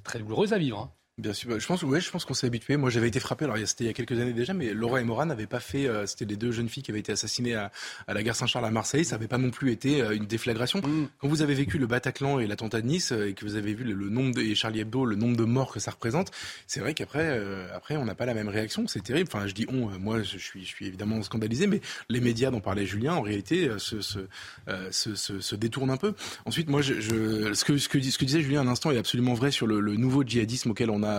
très douloureuses à vivre hein? Bien sûr, bah, je pense, ouais, je pense qu'on s'est habitué. Moi, j'avais été frappé. Alors, c'était il y a quelques années déjà, mais Laura et Mora n'avaient pas fait. Euh, c'était les deux jeunes filles qui avaient été assassinées à, à la gare Saint-Charles à Marseille. Ça n'avait pas non plus été euh, une déflagration. Mm. Quand vous avez vécu le Bataclan et l'attentat de Nice euh, et que vous avez vu le, nombre de, et Charlie Hebdo, le nombre de morts que ça représente, c'est vrai qu'après, après, on n'a pas la même réaction. C'est terrible. Enfin, je dis on. moi, je suis, je suis évidemment scandalisé, mais les médias dont parlait Julien, en réalité, se, se, se, se, détournent un peu. Ensuite, moi, je, je, ce que ce que, ce que disait Julien un instant est absolument vrai sur le, le nouveau djihadisme auquel on a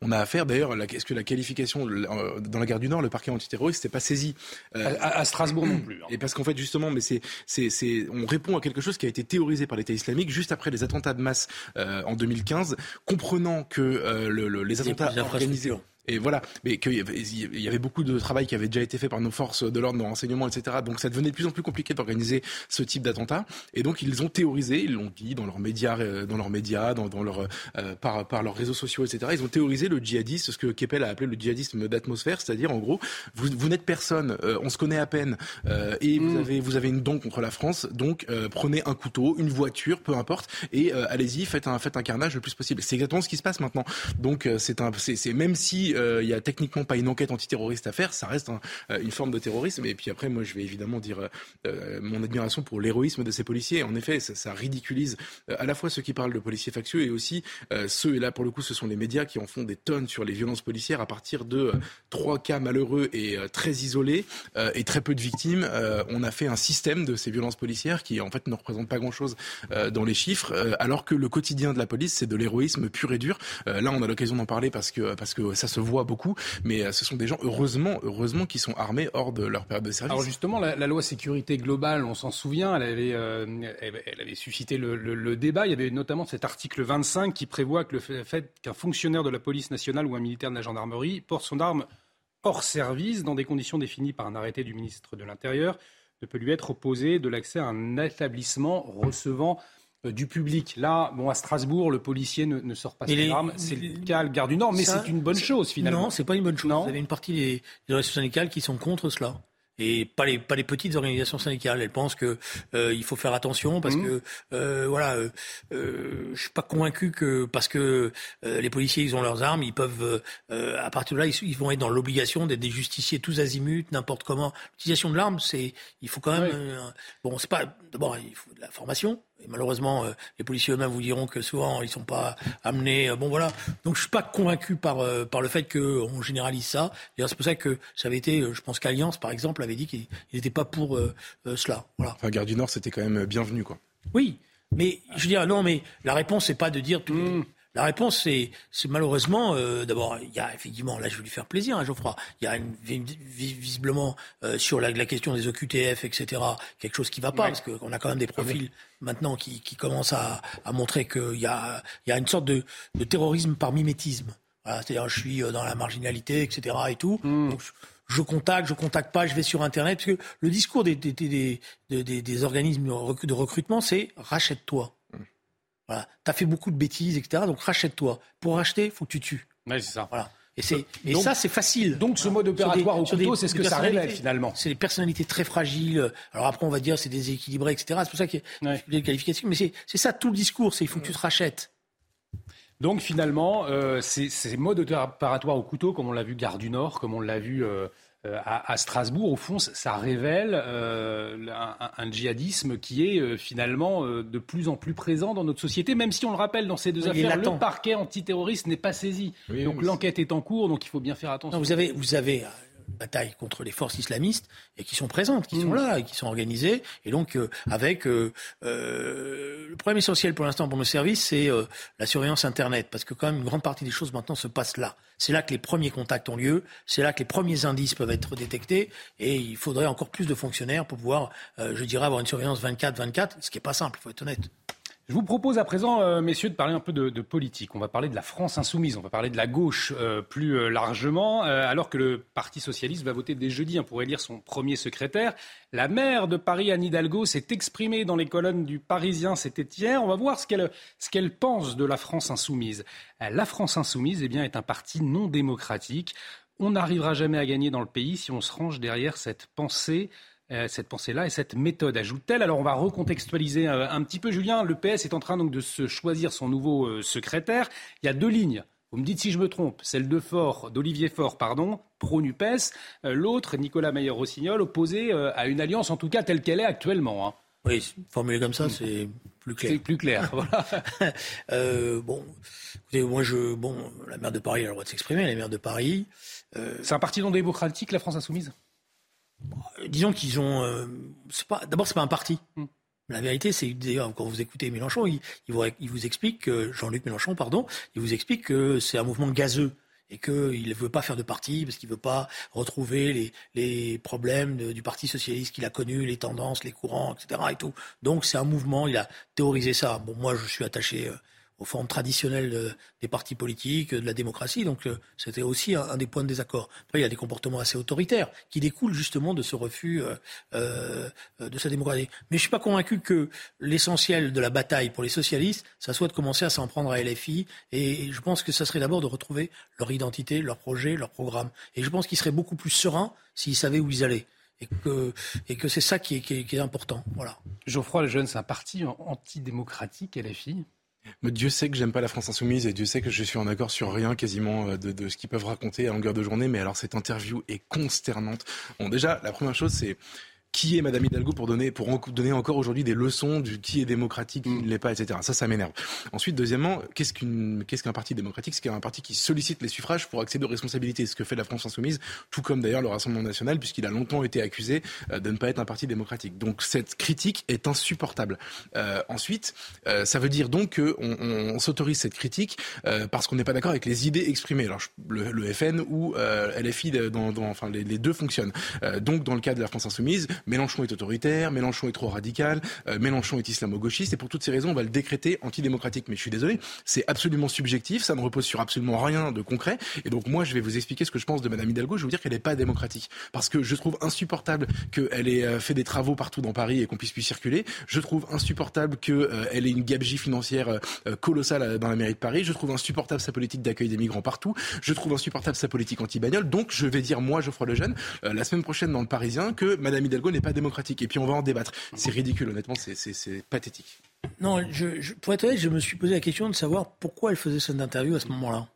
on a à faire. D'ailleurs, est-ce que la qualification euh, dans la gare du Nord, le parquet antiterroriste, n'était pas saisi euh, à, Strasbourg non plus. Hein. Et parce qu'en fait, justement, mais c'est, c'est, on répond à quelque chose qui a été théorisé par l'État islamique juste après les attentats de masse euh, en 2015, comprenant que les attentats organisés et voilà, mais qu'il y avait beaucoup de travail qui avait déjà été fait par nos forces de l'ordre, nos renseignements, etc. Donc ça devenait de plus en plus compliqué d'organiser ce type d'attentat. Et donc ils ont théorisé, ils l'ont dit dans leurs médias, euh, dans leurs médias, dans, dans leur, euh, par, par leurs réseaux sociaux, etc. Ils ont théorisé le djihadisme, ce que Keppel a appelé le djihadisme d'atmosphère, c'est-à-dire en gros, vous, vous n'êtes personne, euh, on se connaît à peine, et vous mm. avez vous avez une don contre la France, donc prenez un couteau, une voiture, peu importe, et allez-y, faites un faites un carnage le plus possible. C'est exactement ce qui se passe maintenant. Donc c'est un, c'est même si euh, il y a techniquement pas une enquête antiterroriste à faire, ça reste euh, une forme de terrorisme. Et puis après, moi, je vais évidemment dire euh, mon admiration pour l'héroïsme de ces policiers. En effet, ça, ridiculise à la fois ceux qui parlent de policiers factieux et aussi ceux, et là pour le coup, ce sont les médias qui en font des tonnes sur les violences policières à partir de trois cas malheureux et très isolés et très peu de victimes. on a fait un système de ces violences policières qui en fait ne représente pas grand-chose dans les chiffres, alors que le quotidien de la police, c'est de l'héroïsme pur et dur. là, on a l'occasion d'en parler parce que parce que ça se voit beaucoup, mais euh, ce sont des gens, heureusement, heureusement, qui sont armés hors de leur période de service. Alors justement, la, loi sécurité globale, on s'en souvient, elle avait, euh, elle avait suscité le, débat. Il y avait notamment cet article 25 qui prévoit que le fait qu'un fonctionnaire de la police nationale ou un militaire de la gendarmerie porte son arme hors service dans des conditions définies par un arrêté du ministre de l'Intérieur ne peut lui être opposé de l'accès à un établissement recevant du public. Là, bon, à Strasbourg, le policier ne, sort pas ses armes. C'est le cas, le garde du Nord, mais c'est une bonne chose finalement. Non, c'est pas une bonne chose. Vous avez une partie des, des organisations syndicales qui sont contre cela et pas les pas les petites organisations syndicales. Elles pensent que euh, il faut faire attention parce mmh. que euh, voilà, euh, euh, je suis pas convaincu que parce que euh, les policiers ils ont leurs armes, ils peuvent à partir de là ils, vont être dans l'obligation d'être des justiciers tous azimuts, n'importe comment. L'utilisation de l'arme, c'est il faut quand même bon c'est pas d'abord il faut de la formation, et malheureusement, euh, les policiers eux-mêmes vous diront que souvent ils sont pas amenés. Euh, bon voilà. Donc je suis pas convaincu par euh, par le fait qu'on généralise ça. C'est pour ça que ça avait été, je pense qu'Alliance par exemple avait dit qu'il n'était pas pour cela. Voilà. Enfin, Garde du Nord, c'était quand même bienvenu quoi. Oui, mais je veux dire non, mais la réponse c'est pas de dire tout. Mmh. La réponse, c'est, malheureusement, euh, d'abord, il y a effectivement, là je vais lui faire plaisir, hein, Geoffroy, il y a visiblement euh, sur la, question des OQTF, etc., quelque chose qui ne va pas, parce qu'on a quand même des profils maintenant qui, qui commencent à, montrer qu'il y a, y a une sorte de, terrorisme par mimétisme. c'est-à-dire, je suis euh, dans la marginalité, etc., et tout. Hmm. Donc, je contacte, je contacte pas, je vais sur Internet. Parce que le discours des, des, des organismes de recrutement, c'est rachète-toi. Voilà. Tu as fait beaucoup de bêtises, etc. Donc rachète-toi. Pour racheter, faut que tu tues. Oui, c'est ça. Voilà. Et, c'est, et ça, c'est facile. Donc ce mode opératoire au couteau, c'est ce que ça révèle finalement. C'est des personnalités très fragiles. Alors après, on va dire c'est déséquilibré, etc. C'est pour ça qu'il y a des qualifications. Mais c'est, c'est ça tout le discours, c'est il faut que tu te rachètes. Donc finalement, euh, ces, ces modes opératoires au couteau, comme on l'a vu Gare du Nord, comme on l'a vu euh, euh, à, Strasbourg, au fond, ça révèle euh, un, djihadisme qui est euh, finalement de plus en plus présent dans notre société, même si on le rappelle dans ces deux affaires, le parquet antiterroriste n'est pas saisi. donc l'enquête est en cours, donc il faut bien faire attention. vous avez, vous avez bataille contre les forces islamistes et qui sont présentes, qui sont mm. là et qui sont organisées. Et donc euh, avec euh, euh, le problème essentiel pour l'instant pour nos services, c'est la surveillance internet, parce que quand même une grande partie des choses maintenant se passent là. C'est là que les premiers contacts ont lieu, c'est là que les premiers indices peuvent être détectés, et il faudrait encore plus de fonctionnaires pour pouvoir, je dirais, avoir une surveillance 24-24, ce qui est pas simple, il faut être honnête. Je vous propose à présent, euh, messieurs, de parler un peu de, politique. On va parler de la France insoumise, on va parler de la gauche euh, plus euh, largement, alors que le Parti socialiste va voter dès jeudi hein, pour élire son premier secrétaire. La maire de Paris, Anne Hidalgo, s'est exprimée dans les colonnes du Parisien, c'était hier. On va voir ce qu'elle, pense de la France insoumise. La France insoumise eh bien, est un parti non démocratique. On n'arrivera jamais à gagner dans le pays si on se range derrière cette pensée cette pensée-là et cette méthode, ajoute-t-elle. Alors on va recontextualiser euh, un, petit peu, Julien. Le PS est en train donc de se choisir son nouveau euh, secrétaire. Il y a deux lignes. Vous me dites si je me trompe, celle de Fort, d'Olivier Faure, pardon, pro-NUPES, l'autre, Nicolas Mayer-Rossignol, opposé à une alliance, en tout cas telle qu'elle est actuellement. Hein. Oui, formulé comme ça, c'est plus clair. C'est plus clair, voilà. bon, écoutez, moi, je, bon, la maire de Paris a le droit de s'exprimer, la maire de Paris. C'est un parti non démocratique, la France insoumise? euh, disons qu'ils ont. Euh, pas, d'abord, c'est pas un parti. Hmm. La vérité, c'est d'ailleurs quand vous écoutez Mélenchon, il, vous, il vous, explique que Jean-Luc Mélenchon, pardon, il vous explique que c'est un mouvement gazeux et qu'il ne veut pas faire de parti parce qu'il ne veut pas retrouver les, les problèmes du Parti socialiste qu'il a connu, les tendances, les courants, etc. Et tout. Donc c'est un mouvement. Il a théorisé ça. Bon, moi, je suis attaché. Euh, aux formes traditionnelles des partis politiques, de la démocratie. Donc euh, c'était aussi un, des points de désaccord. Après, il y a des comportements assez autoritaires qui découlent justement de ce refus euh, euh, de sa démocratie. Mais je suis pas convaincu que l'essentiel de la bataille pour les socialistes, ça soit de commencer à s'en prendre à LFI. Et je pense que ça serait d'abord de retrouver leur identité, leur projet, leur programme. Et je pense qu'ils seraient beaucoup plus sereins s'ils savaient où ils allaient et que, c'est ça qui est, important. Voilà. Geoffroy Lejeune, c'est un parti antidémocratique, LFI Dieu sait que j'aime pas la France insoumise et Dieu sait que je suis en accord sur rien quasiment euh, de, de ce qu'ils peuvent raconter à longueur de journée. Mais alors cette interview est consternante. Bon, déjà, la première chose, c'est qui est Madame Hidalgo pour donner, pour donner encore aujourd'hui des leçons du qui est démocratique, qui mm. ne l'est pas, etc. Ça, ça m'énerve. Ensuite, deuxièmement, qu'est-ce qu'une, qu'est-ce qu'un parti démocratique? C'est un parti qui sollicite les suffrages pour accéder aux responsabilités. Ce que fait la France insoumise, tout comme d'ailleurs le Rassemblement national, puisqu'il a longtemps été accusé euh, de ne pas être un parti démocratique. Donc cette critique est insupportable. Euh, ensuite, euh, ça veut dire donc qu'on on, s'autorise cette critique euh, parce qu'on n'est pas d'accord avec les idées exprimées. Alors le, le FN ou euh, LFI, dans, dans, enfin les, les, deux fonctionnent. donc dans le cas de la France insoumise, Mélenchon est autoritaire, Mélenchon est trop radical, euh, Mélenchon est islamo-gauchiste, et pour toutes ces raisons, on va le décréter antidémocratique. Mais je suis désolé, c'est absolument subjectif, ça ne repose sur absolument rien de concret, et donc moi, je vais vous expliquer ce que je pense de Madame Hidalgo, je vais vous dire qu'elle n'est pas démocratique, parce que je trouve insupportable qu'elle ait euh, fait des travaux partout dans Paris et qu'on puisse plus circuler, je trouve insupportable qu'elle euh, ait une gabegie financière colossale dans la mairie de Paris, je trouve insupportable sa politique d'accueil des migrants partout, je trouve insupportable sa politique anti-bagnole, donc je vais dire, moi, Geoffroy Lejeune, la semaine prochaine dans le Parisien, que Madame Hidalgo n'est pas démocratique. Et puis on va en débattre. C'est ridicule, honnêtement, c'est pathétique. Non, je, pour être honnête, je me suis posé la question de savoir pourquoi elle faisait cette interview à ce moment-là.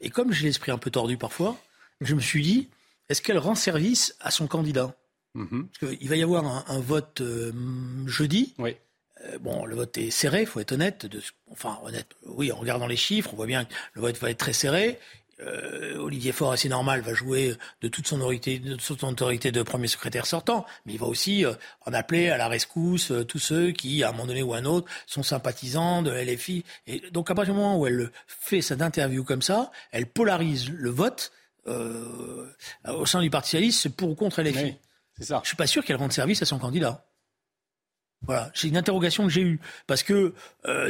Et comme j'ai l'esprit un peu tordu parfois, je me suis dit, est-ce qu'elle rend service à son candidat? Mm-hmm. Parce qu'il va y avoir un, vote euh, jeudi. Oui. Euh, bon, le vote est serré, il faut être honnête. De, enfin, honnête, oui, en regardant les chiffres, on voit bien que le vote va être très serré. Euh, Olivier Faure, assez normal, va jouer de toute son autorité, de, toute son autorité de premier secrétaire sortant, mais il va aussi euh, en appeler à la rescousse euh, tous ceux qui, à un moment donné ou à un autre, sont sympathisants de LFI. Et donc, à partir du moment où elle fait cette interview comme ça, elle polarise le vote au sein du Parti socialiste, pour ou contre LFI. c'est ça. Je suis pas sûr qu'elle rende service à son candidat. Voilà, c'est une interrogation que j'ai eue. Parce que,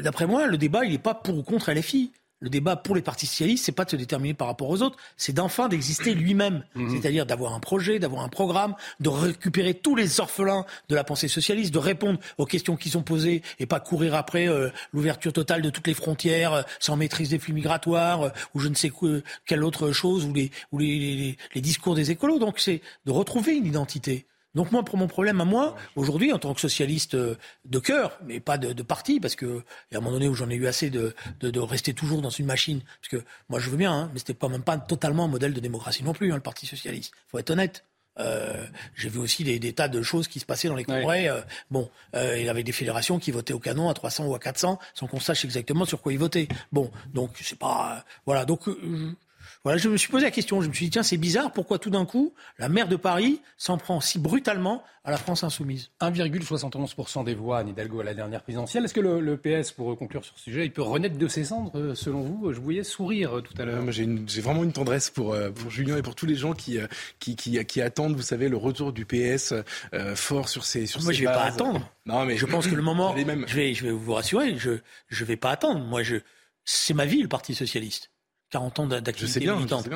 d'après moi, le débat, il n'est pas pour ou contre LFI le débat pour les partis socialistes, c'est pas de se déterminer par rapport aux autres, c'est d'enfin d'exister lui-même. Mhm. C'est-à-dire d'avoir un projet, d'avoir un programme, de récupérer tous les orphelins de la pensée socialiste, de répondre aux questions qui sont posées et pas courir après euh, l'ouverture totale de toutes les frontières, euh, sans maîtrise des flux migratoires, euh, ou je ne sais quoi, quelle autre chose, ou les, ou les, les discours des écolos. Donc c'est de retrouver une identité. Donc moi, pour mon problème à moi, aujourd'hui, en tant que socialiste euh, de cœur, mais pas de, de parti, parce que y a un moment donné où j'en ai eu assez de, de, de, rester toujours dans une machine, parce que moi je veux bien, hein, mais c'était pas même pas totalement un modèle de démocratie non plus, hein, le Parti socialiste. Faut être honnête. Euh, j'ai vu aussi des, des, tas de choses qui se passaient dans les congrès. Euh, bon, euh, il y avait des fédérations qui votaient au canon à 300 ou à 400 sans qu'on sache exactement sur quoi ils votaient. Bon, donc c'est pas voilà. Donc voilà, je me suis posé la question. Je me suis dit, tiens, c'est bizarre, pourquoi tout d'un coup, la maire de Paris s'en prend si brutalement à la France insoumise? 1,71% des voix, Anne Hidalgo, à la dernière présidentielle. Est-ce que le, PS, pour conclure sur ce sujet, il peut renaître de ses cendres, euh, selon vous? Je vous voyais sourire euh, tout à l'heure. J'ai vraiment une tendresse pour, euh, pour Julien et pour tous les gens qui, qui, qui, attendent, vous savez, le retour du PS fort sur ses sur Moi, je ne vais pas attendre. Non, mais je pense que le moment. Je, vais, je vais vous rassurer, je ne vais pas attendre. Moi, je, c'est ma vie, le Parti Socialiste. 40 ans d'activité militante.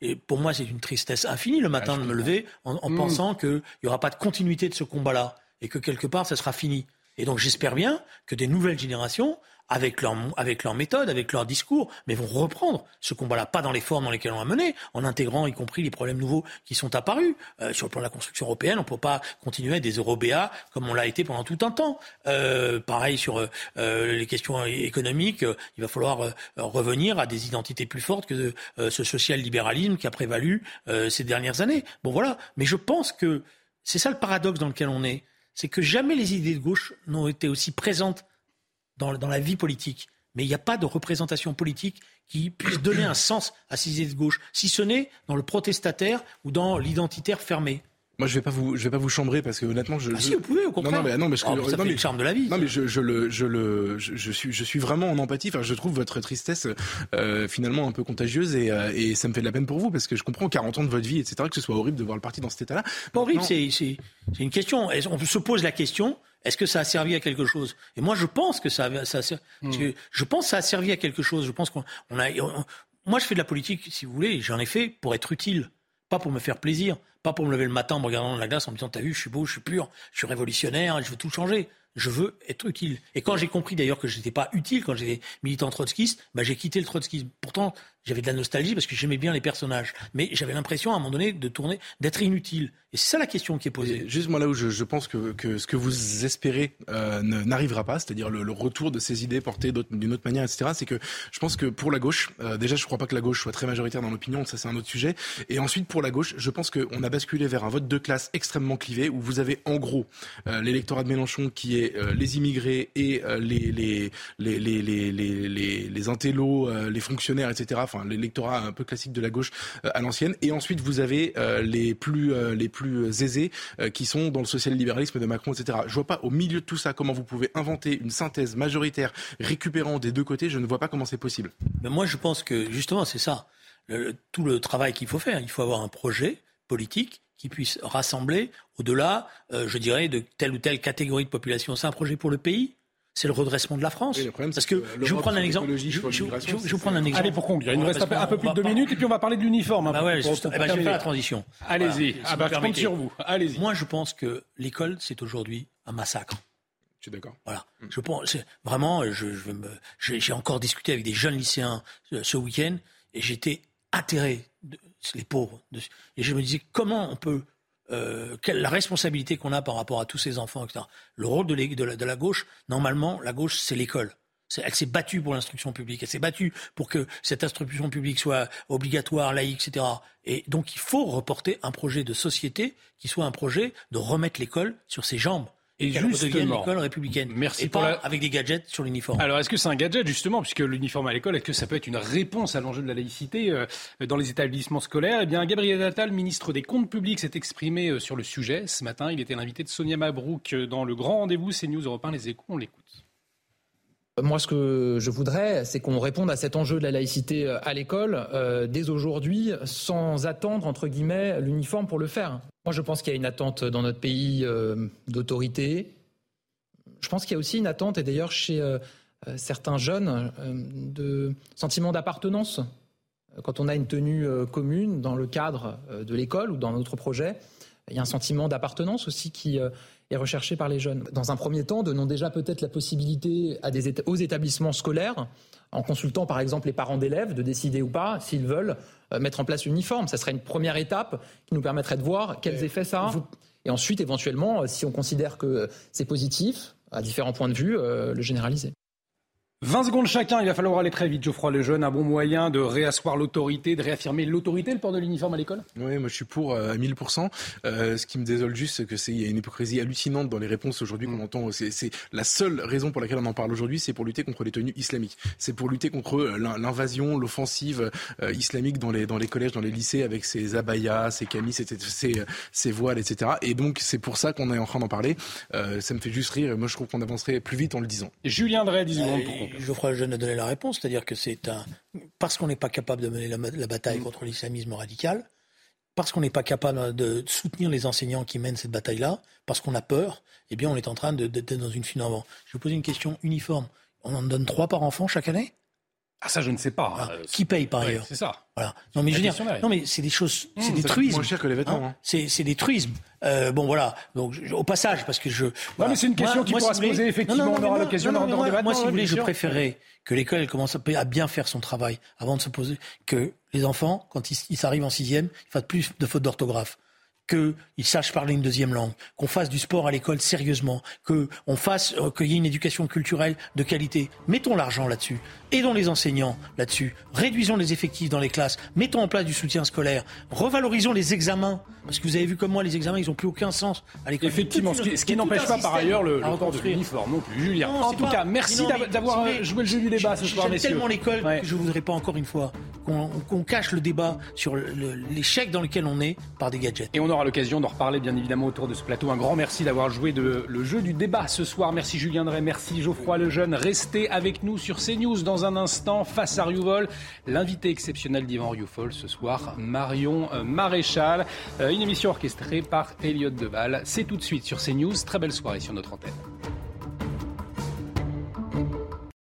Et pour moi, c'est une tristesse infinie le matin de me lever en, mm. pensant qu'il n'y aura pas de continuité de ce combat-là et que quelque part, ça sera fini. Et donc, j'espère bien que des nouvelles générations avec leur, avec leur méthode, avec leur discours, mais vont reprendre ce combat-là, pas dans les formes dans lesquelles on a mené, en intégrant y compris les problèmes nouveaux qui sont apparus. Euh, sur le plan de la construction européenne, on ne peut pas continuer à des eurobéas comme on l'a été pendant tout un temps. Euh, pareil sur euh, les questions économiques, il va falloir revenir à des identités plus fortes que ce social-libéralisme qui a prévalu ces dernières années. Bon voilà, mais je pense que c'est ça le paradoxe dans lequel on est, c'est que jamais les idées de gauche n'ont été aussi présentes dans, la vie politique. Mais il n'y a pas de représentation politique qui puisse donner un sens à ces idées de gauche, si ce n'est dans le protestataire ou dans l'identitaire fermé. Moi, je vais pas vous, je vais pas vous chambrer parce que honnêtement, je. Ah si, vous pouvez, au contraire. Non, non, mais, non, mais ah, ça fait le charme de la vie. Non, mais je, je le, je le, je, suis, je suis vraiment en empathie. Enfin, je trouve votre tristesse euh, finalement un peu contagieuse et, euh, et ça me fait de la peine pour vous parce que je comprends 40 ans de votre vie, etc. Que ce soit horrible de voir le parti dans cet état-là. Pas horrible, c'est, c'est, c'est une question. On se pose la question. Est-ce que ça a servi à quelque chose? Et moi, je pense que ça, hmm. je pense que ça a servi à quelque chose. Je pense qu'on a. moi, je fais de la politique, si vous voulez, j'en ai fait pour être utile, pas pour me faire plaisir, pas pour me lever le matin en me regardant dans la glace en me disant T'as vu, je suis beau, je suis pur, je suis révolutionnaire, je veux tout changer. Je veux être utile. Et quand j'ai compris d'ailleurs que je n'étais pas utile quand j'étais militant trotskiste, bah, j'ai quitté le trotskisme. Pourtant, j'avais de la nostalgie parce que j'aimais bien les personnages. Mais j'avais l'impression à un moment donné de tourner, d'être inutile. Et c'est ça la question qui est posée. juste moi là où je, pense que, ce que vous espérez euh, n'arrivera pas, c'est-à-dire le, retour de ces idées portées d'une autre manière, etc. C'est que je pense que pour la gauche, euh, déjà je ne crois pas que la gauche soit très majoritaire dans l'opinion, ça c'est un autre sujet. Et ensuite pour la gauche, je pense qu'on a basculé vers un vote de classe extrêmement clivé où vous avez en gros euh, l'électorat de Mélenchon qui est les immigrés et les, les, les, intellos, les fonctionnaires, etc enfin l'électorat un peu classique de la gauche euh, à l'ancienne. Et ensuite, vous avez euh, les plus euh, les plus aisés qui sont dans le social-libéralisme de Macron, etc. Je vois pas au milieu de tout ça comment vous pouvez inventer une synthèse majoritaire récupérant des deux côtés. Je ne vois pas comment c'est possible. Mais moi, je pense que justement, c'est ça. tout le travail qu'il faut faire. Il faut avoir un projet politique qui puisse rassembler au-delà, je dirais, de telle ou telle catégorie de population. C'est un projet pour le pays, c'est le redressement de la France. Parce que, je vous prends un exemple. Je, vous prends un exemple. Allez, pour conclure, il nous reste un peu, plus de deux minutes et puis on va parler de l'uniforme. Hein, bah ouais, eh ben, je vais faire la transition. Allez-y. ah bah, je compte sur vous. Allez-y. Moi, je pense que l'école, c'est aujourd'hui un massacre. Je suis d'accord. Voilà. Hmm. Je pense, vraiment, je, j'ai encore discuté avec des jeunes lycéens euh, ce week-end et j'étais atterré, de, les pauvres. et je me disais comment on peut euh, quelle, la responsabilité qu'on a par rapport à tous ces enfants, etc. Le rôle de, de, de la gauche, normalement, la gauche, c'est l'école. Elle s'est battue pour l'instruction publique, elle s'est battue pour que cette instruction publique soit obligatoire, laïque, etc. Et donc il faut reporter un projet de société qui soit un projet de remettre l'école sur ses jambes et justement, l'école républicaine. Merci et pas avec des gadgets sur l'uniforme. Alors, est-ce que c'est un gadget justement, puisque l'uniforme à l'école, est-ce que ça peut être une réponse à l'enjeu de la laïcité euh, dans les établissements scolaires? Eh bien, Gabriel Attal, ministre des Comptes Publics, s'est exprimé euh, sur le sujet ce matin. Il était l'invité de Sonia Mabrouk euh, dans le grand rendez-vous CNews Europe 1 Les Échos. On l'écoute. Moi, ce que je voudrais, c'est qu'on réponde à cet enjeu de la laïcité à l'école dès aujourd'hui, sans attendre, entre guillemets, l'uniforme pour le faire. Moi, je pense qu'il y a une attente dans notre pays euh, d'autorité. Je pense qu'il y a aussi une attente, et d'ailleurs chez euh, euh, certains jeunes, de sentiment d'appartenance. Quand on a une tenue commune dans le cadre de l'école ou dans notre projet, il y a un sentiment d'appartenance aussi qui est recherché par les jeunes. Dans un premier temps, donnons déjà peut-être la possibilité à des, aux établissements scolaires, en consultant par exemple les parents d'élèves, de décider ou pas s'ils veulent euh, mettre en place l'uniforme. Ça serait une première étape qui nous permettrait de voir quels effets ça a. Et ensuite, éventuellement, euh, si on considère que c'est positif, à différents points de vue, euh, le généraliser. 20 secondes chacun, il va falloir aller très vite. Geoffroy Lejeune, un bon moyen de réasseoir l'autorité, de réaffirmer l'autorité, le port de l'uniforme à l'école? Oui, moi je suis pour euh, à 1000%. Euh, ce qui me désole juste, c'est qu'il y a une hypocrisie hallucinante dans les réponses aujourd'hui qu'on mm. entend. C'est la seule raison pour laquelle on en parle aujourd'hui, c'est pour lutter contre les tenues islamiques. C'est pour lutter contre euh, l'invasion, l'offensive islamique dans les, dans les collèges, dans les lycées, avec ses abayas, ses camis, ses, ses, voiles, etc. Et donc c'est pour ça qu'on est en train d'en parler. ça me fait juste rire. Moi je trouve qu'on avancerait plus vite en le disant. Julien Drey, 10 secondes pour Geoffroy Lejeune a donné la réponse, c'est-à-dire que c'est un parce qu'on n'est pas capable de mener la, bataille mm. contre l'islamisme radical, parce qu'on n'est pas capable de soutenir les enseignants qui mènent cette bataille-là, parce qu'on a peur, eh bien on est en train d'être dans une fuite en avant. Je vais vous poser une question uniforme. On en donne trois par enfant chaque année? Ah ça je ne sais pas. Ah, qui paye par ailleurs C'est ça. Voilà. Non mais je veux dire, non mais c'est des choses, c'est mmh, des truismes. Moins cher que les vêtements. Hein. C'est c'est des truismes. Euh, bon voilà. Donc au passage parce que je. Non mais c'est une question qui pourra se poser effectivement. on aura l'occasion d'en débattre. Moi si vous voulez, je préférerais que l'école commence à bien faire son travail avant de se poser que les enfants quand ils, ils arrivent en sixième, ils fassent plus de fautes d'orthographe qu'ils sachent parler une deuxième langue, qu'on fasse du sport à l'école sérieusement, qu'on fasse, euh, qu'il y ait une éducation culturelle de qualité. Mettons l'argent là-dessus. Aidons les enseignants là-dessus. Réduisons les effectifs dans les classes. Mettons en place du soutien scolaire. Revalorisons les examens. Parce que vous avez vu comme moi, les examens, ils n'ont plus aucun sens à l'école. Effectivement, ce qui, n'empêche pas par ailleurs le, port de l'uniforme non plus. Julien, en tout cas, merci d'avoir joué le jeu du débat ce soir, messieurs. tellement l'école que je ne voudrais pas encore une fois qu'on cache le débat sur l'échec dans lequel on est par des gadgets. Et on aura l'occasion d'en reparler bien évidemment autour de ce plateau. Un grand merci d'avoir joué le jeu du débat ce soir. Merci Julien Drey, merci Geoffroy Lejeune. Restez avec nous sur CNews dans un instant face à Riouvol. L'invité exceptionnel d'Ivan Rioufol ce soir, Marion euh, Maréchal. Euh, une émission orchestrée par Elliot Deval. C'est tout de suite sur CNews. Très belle soirée sur notre antenne.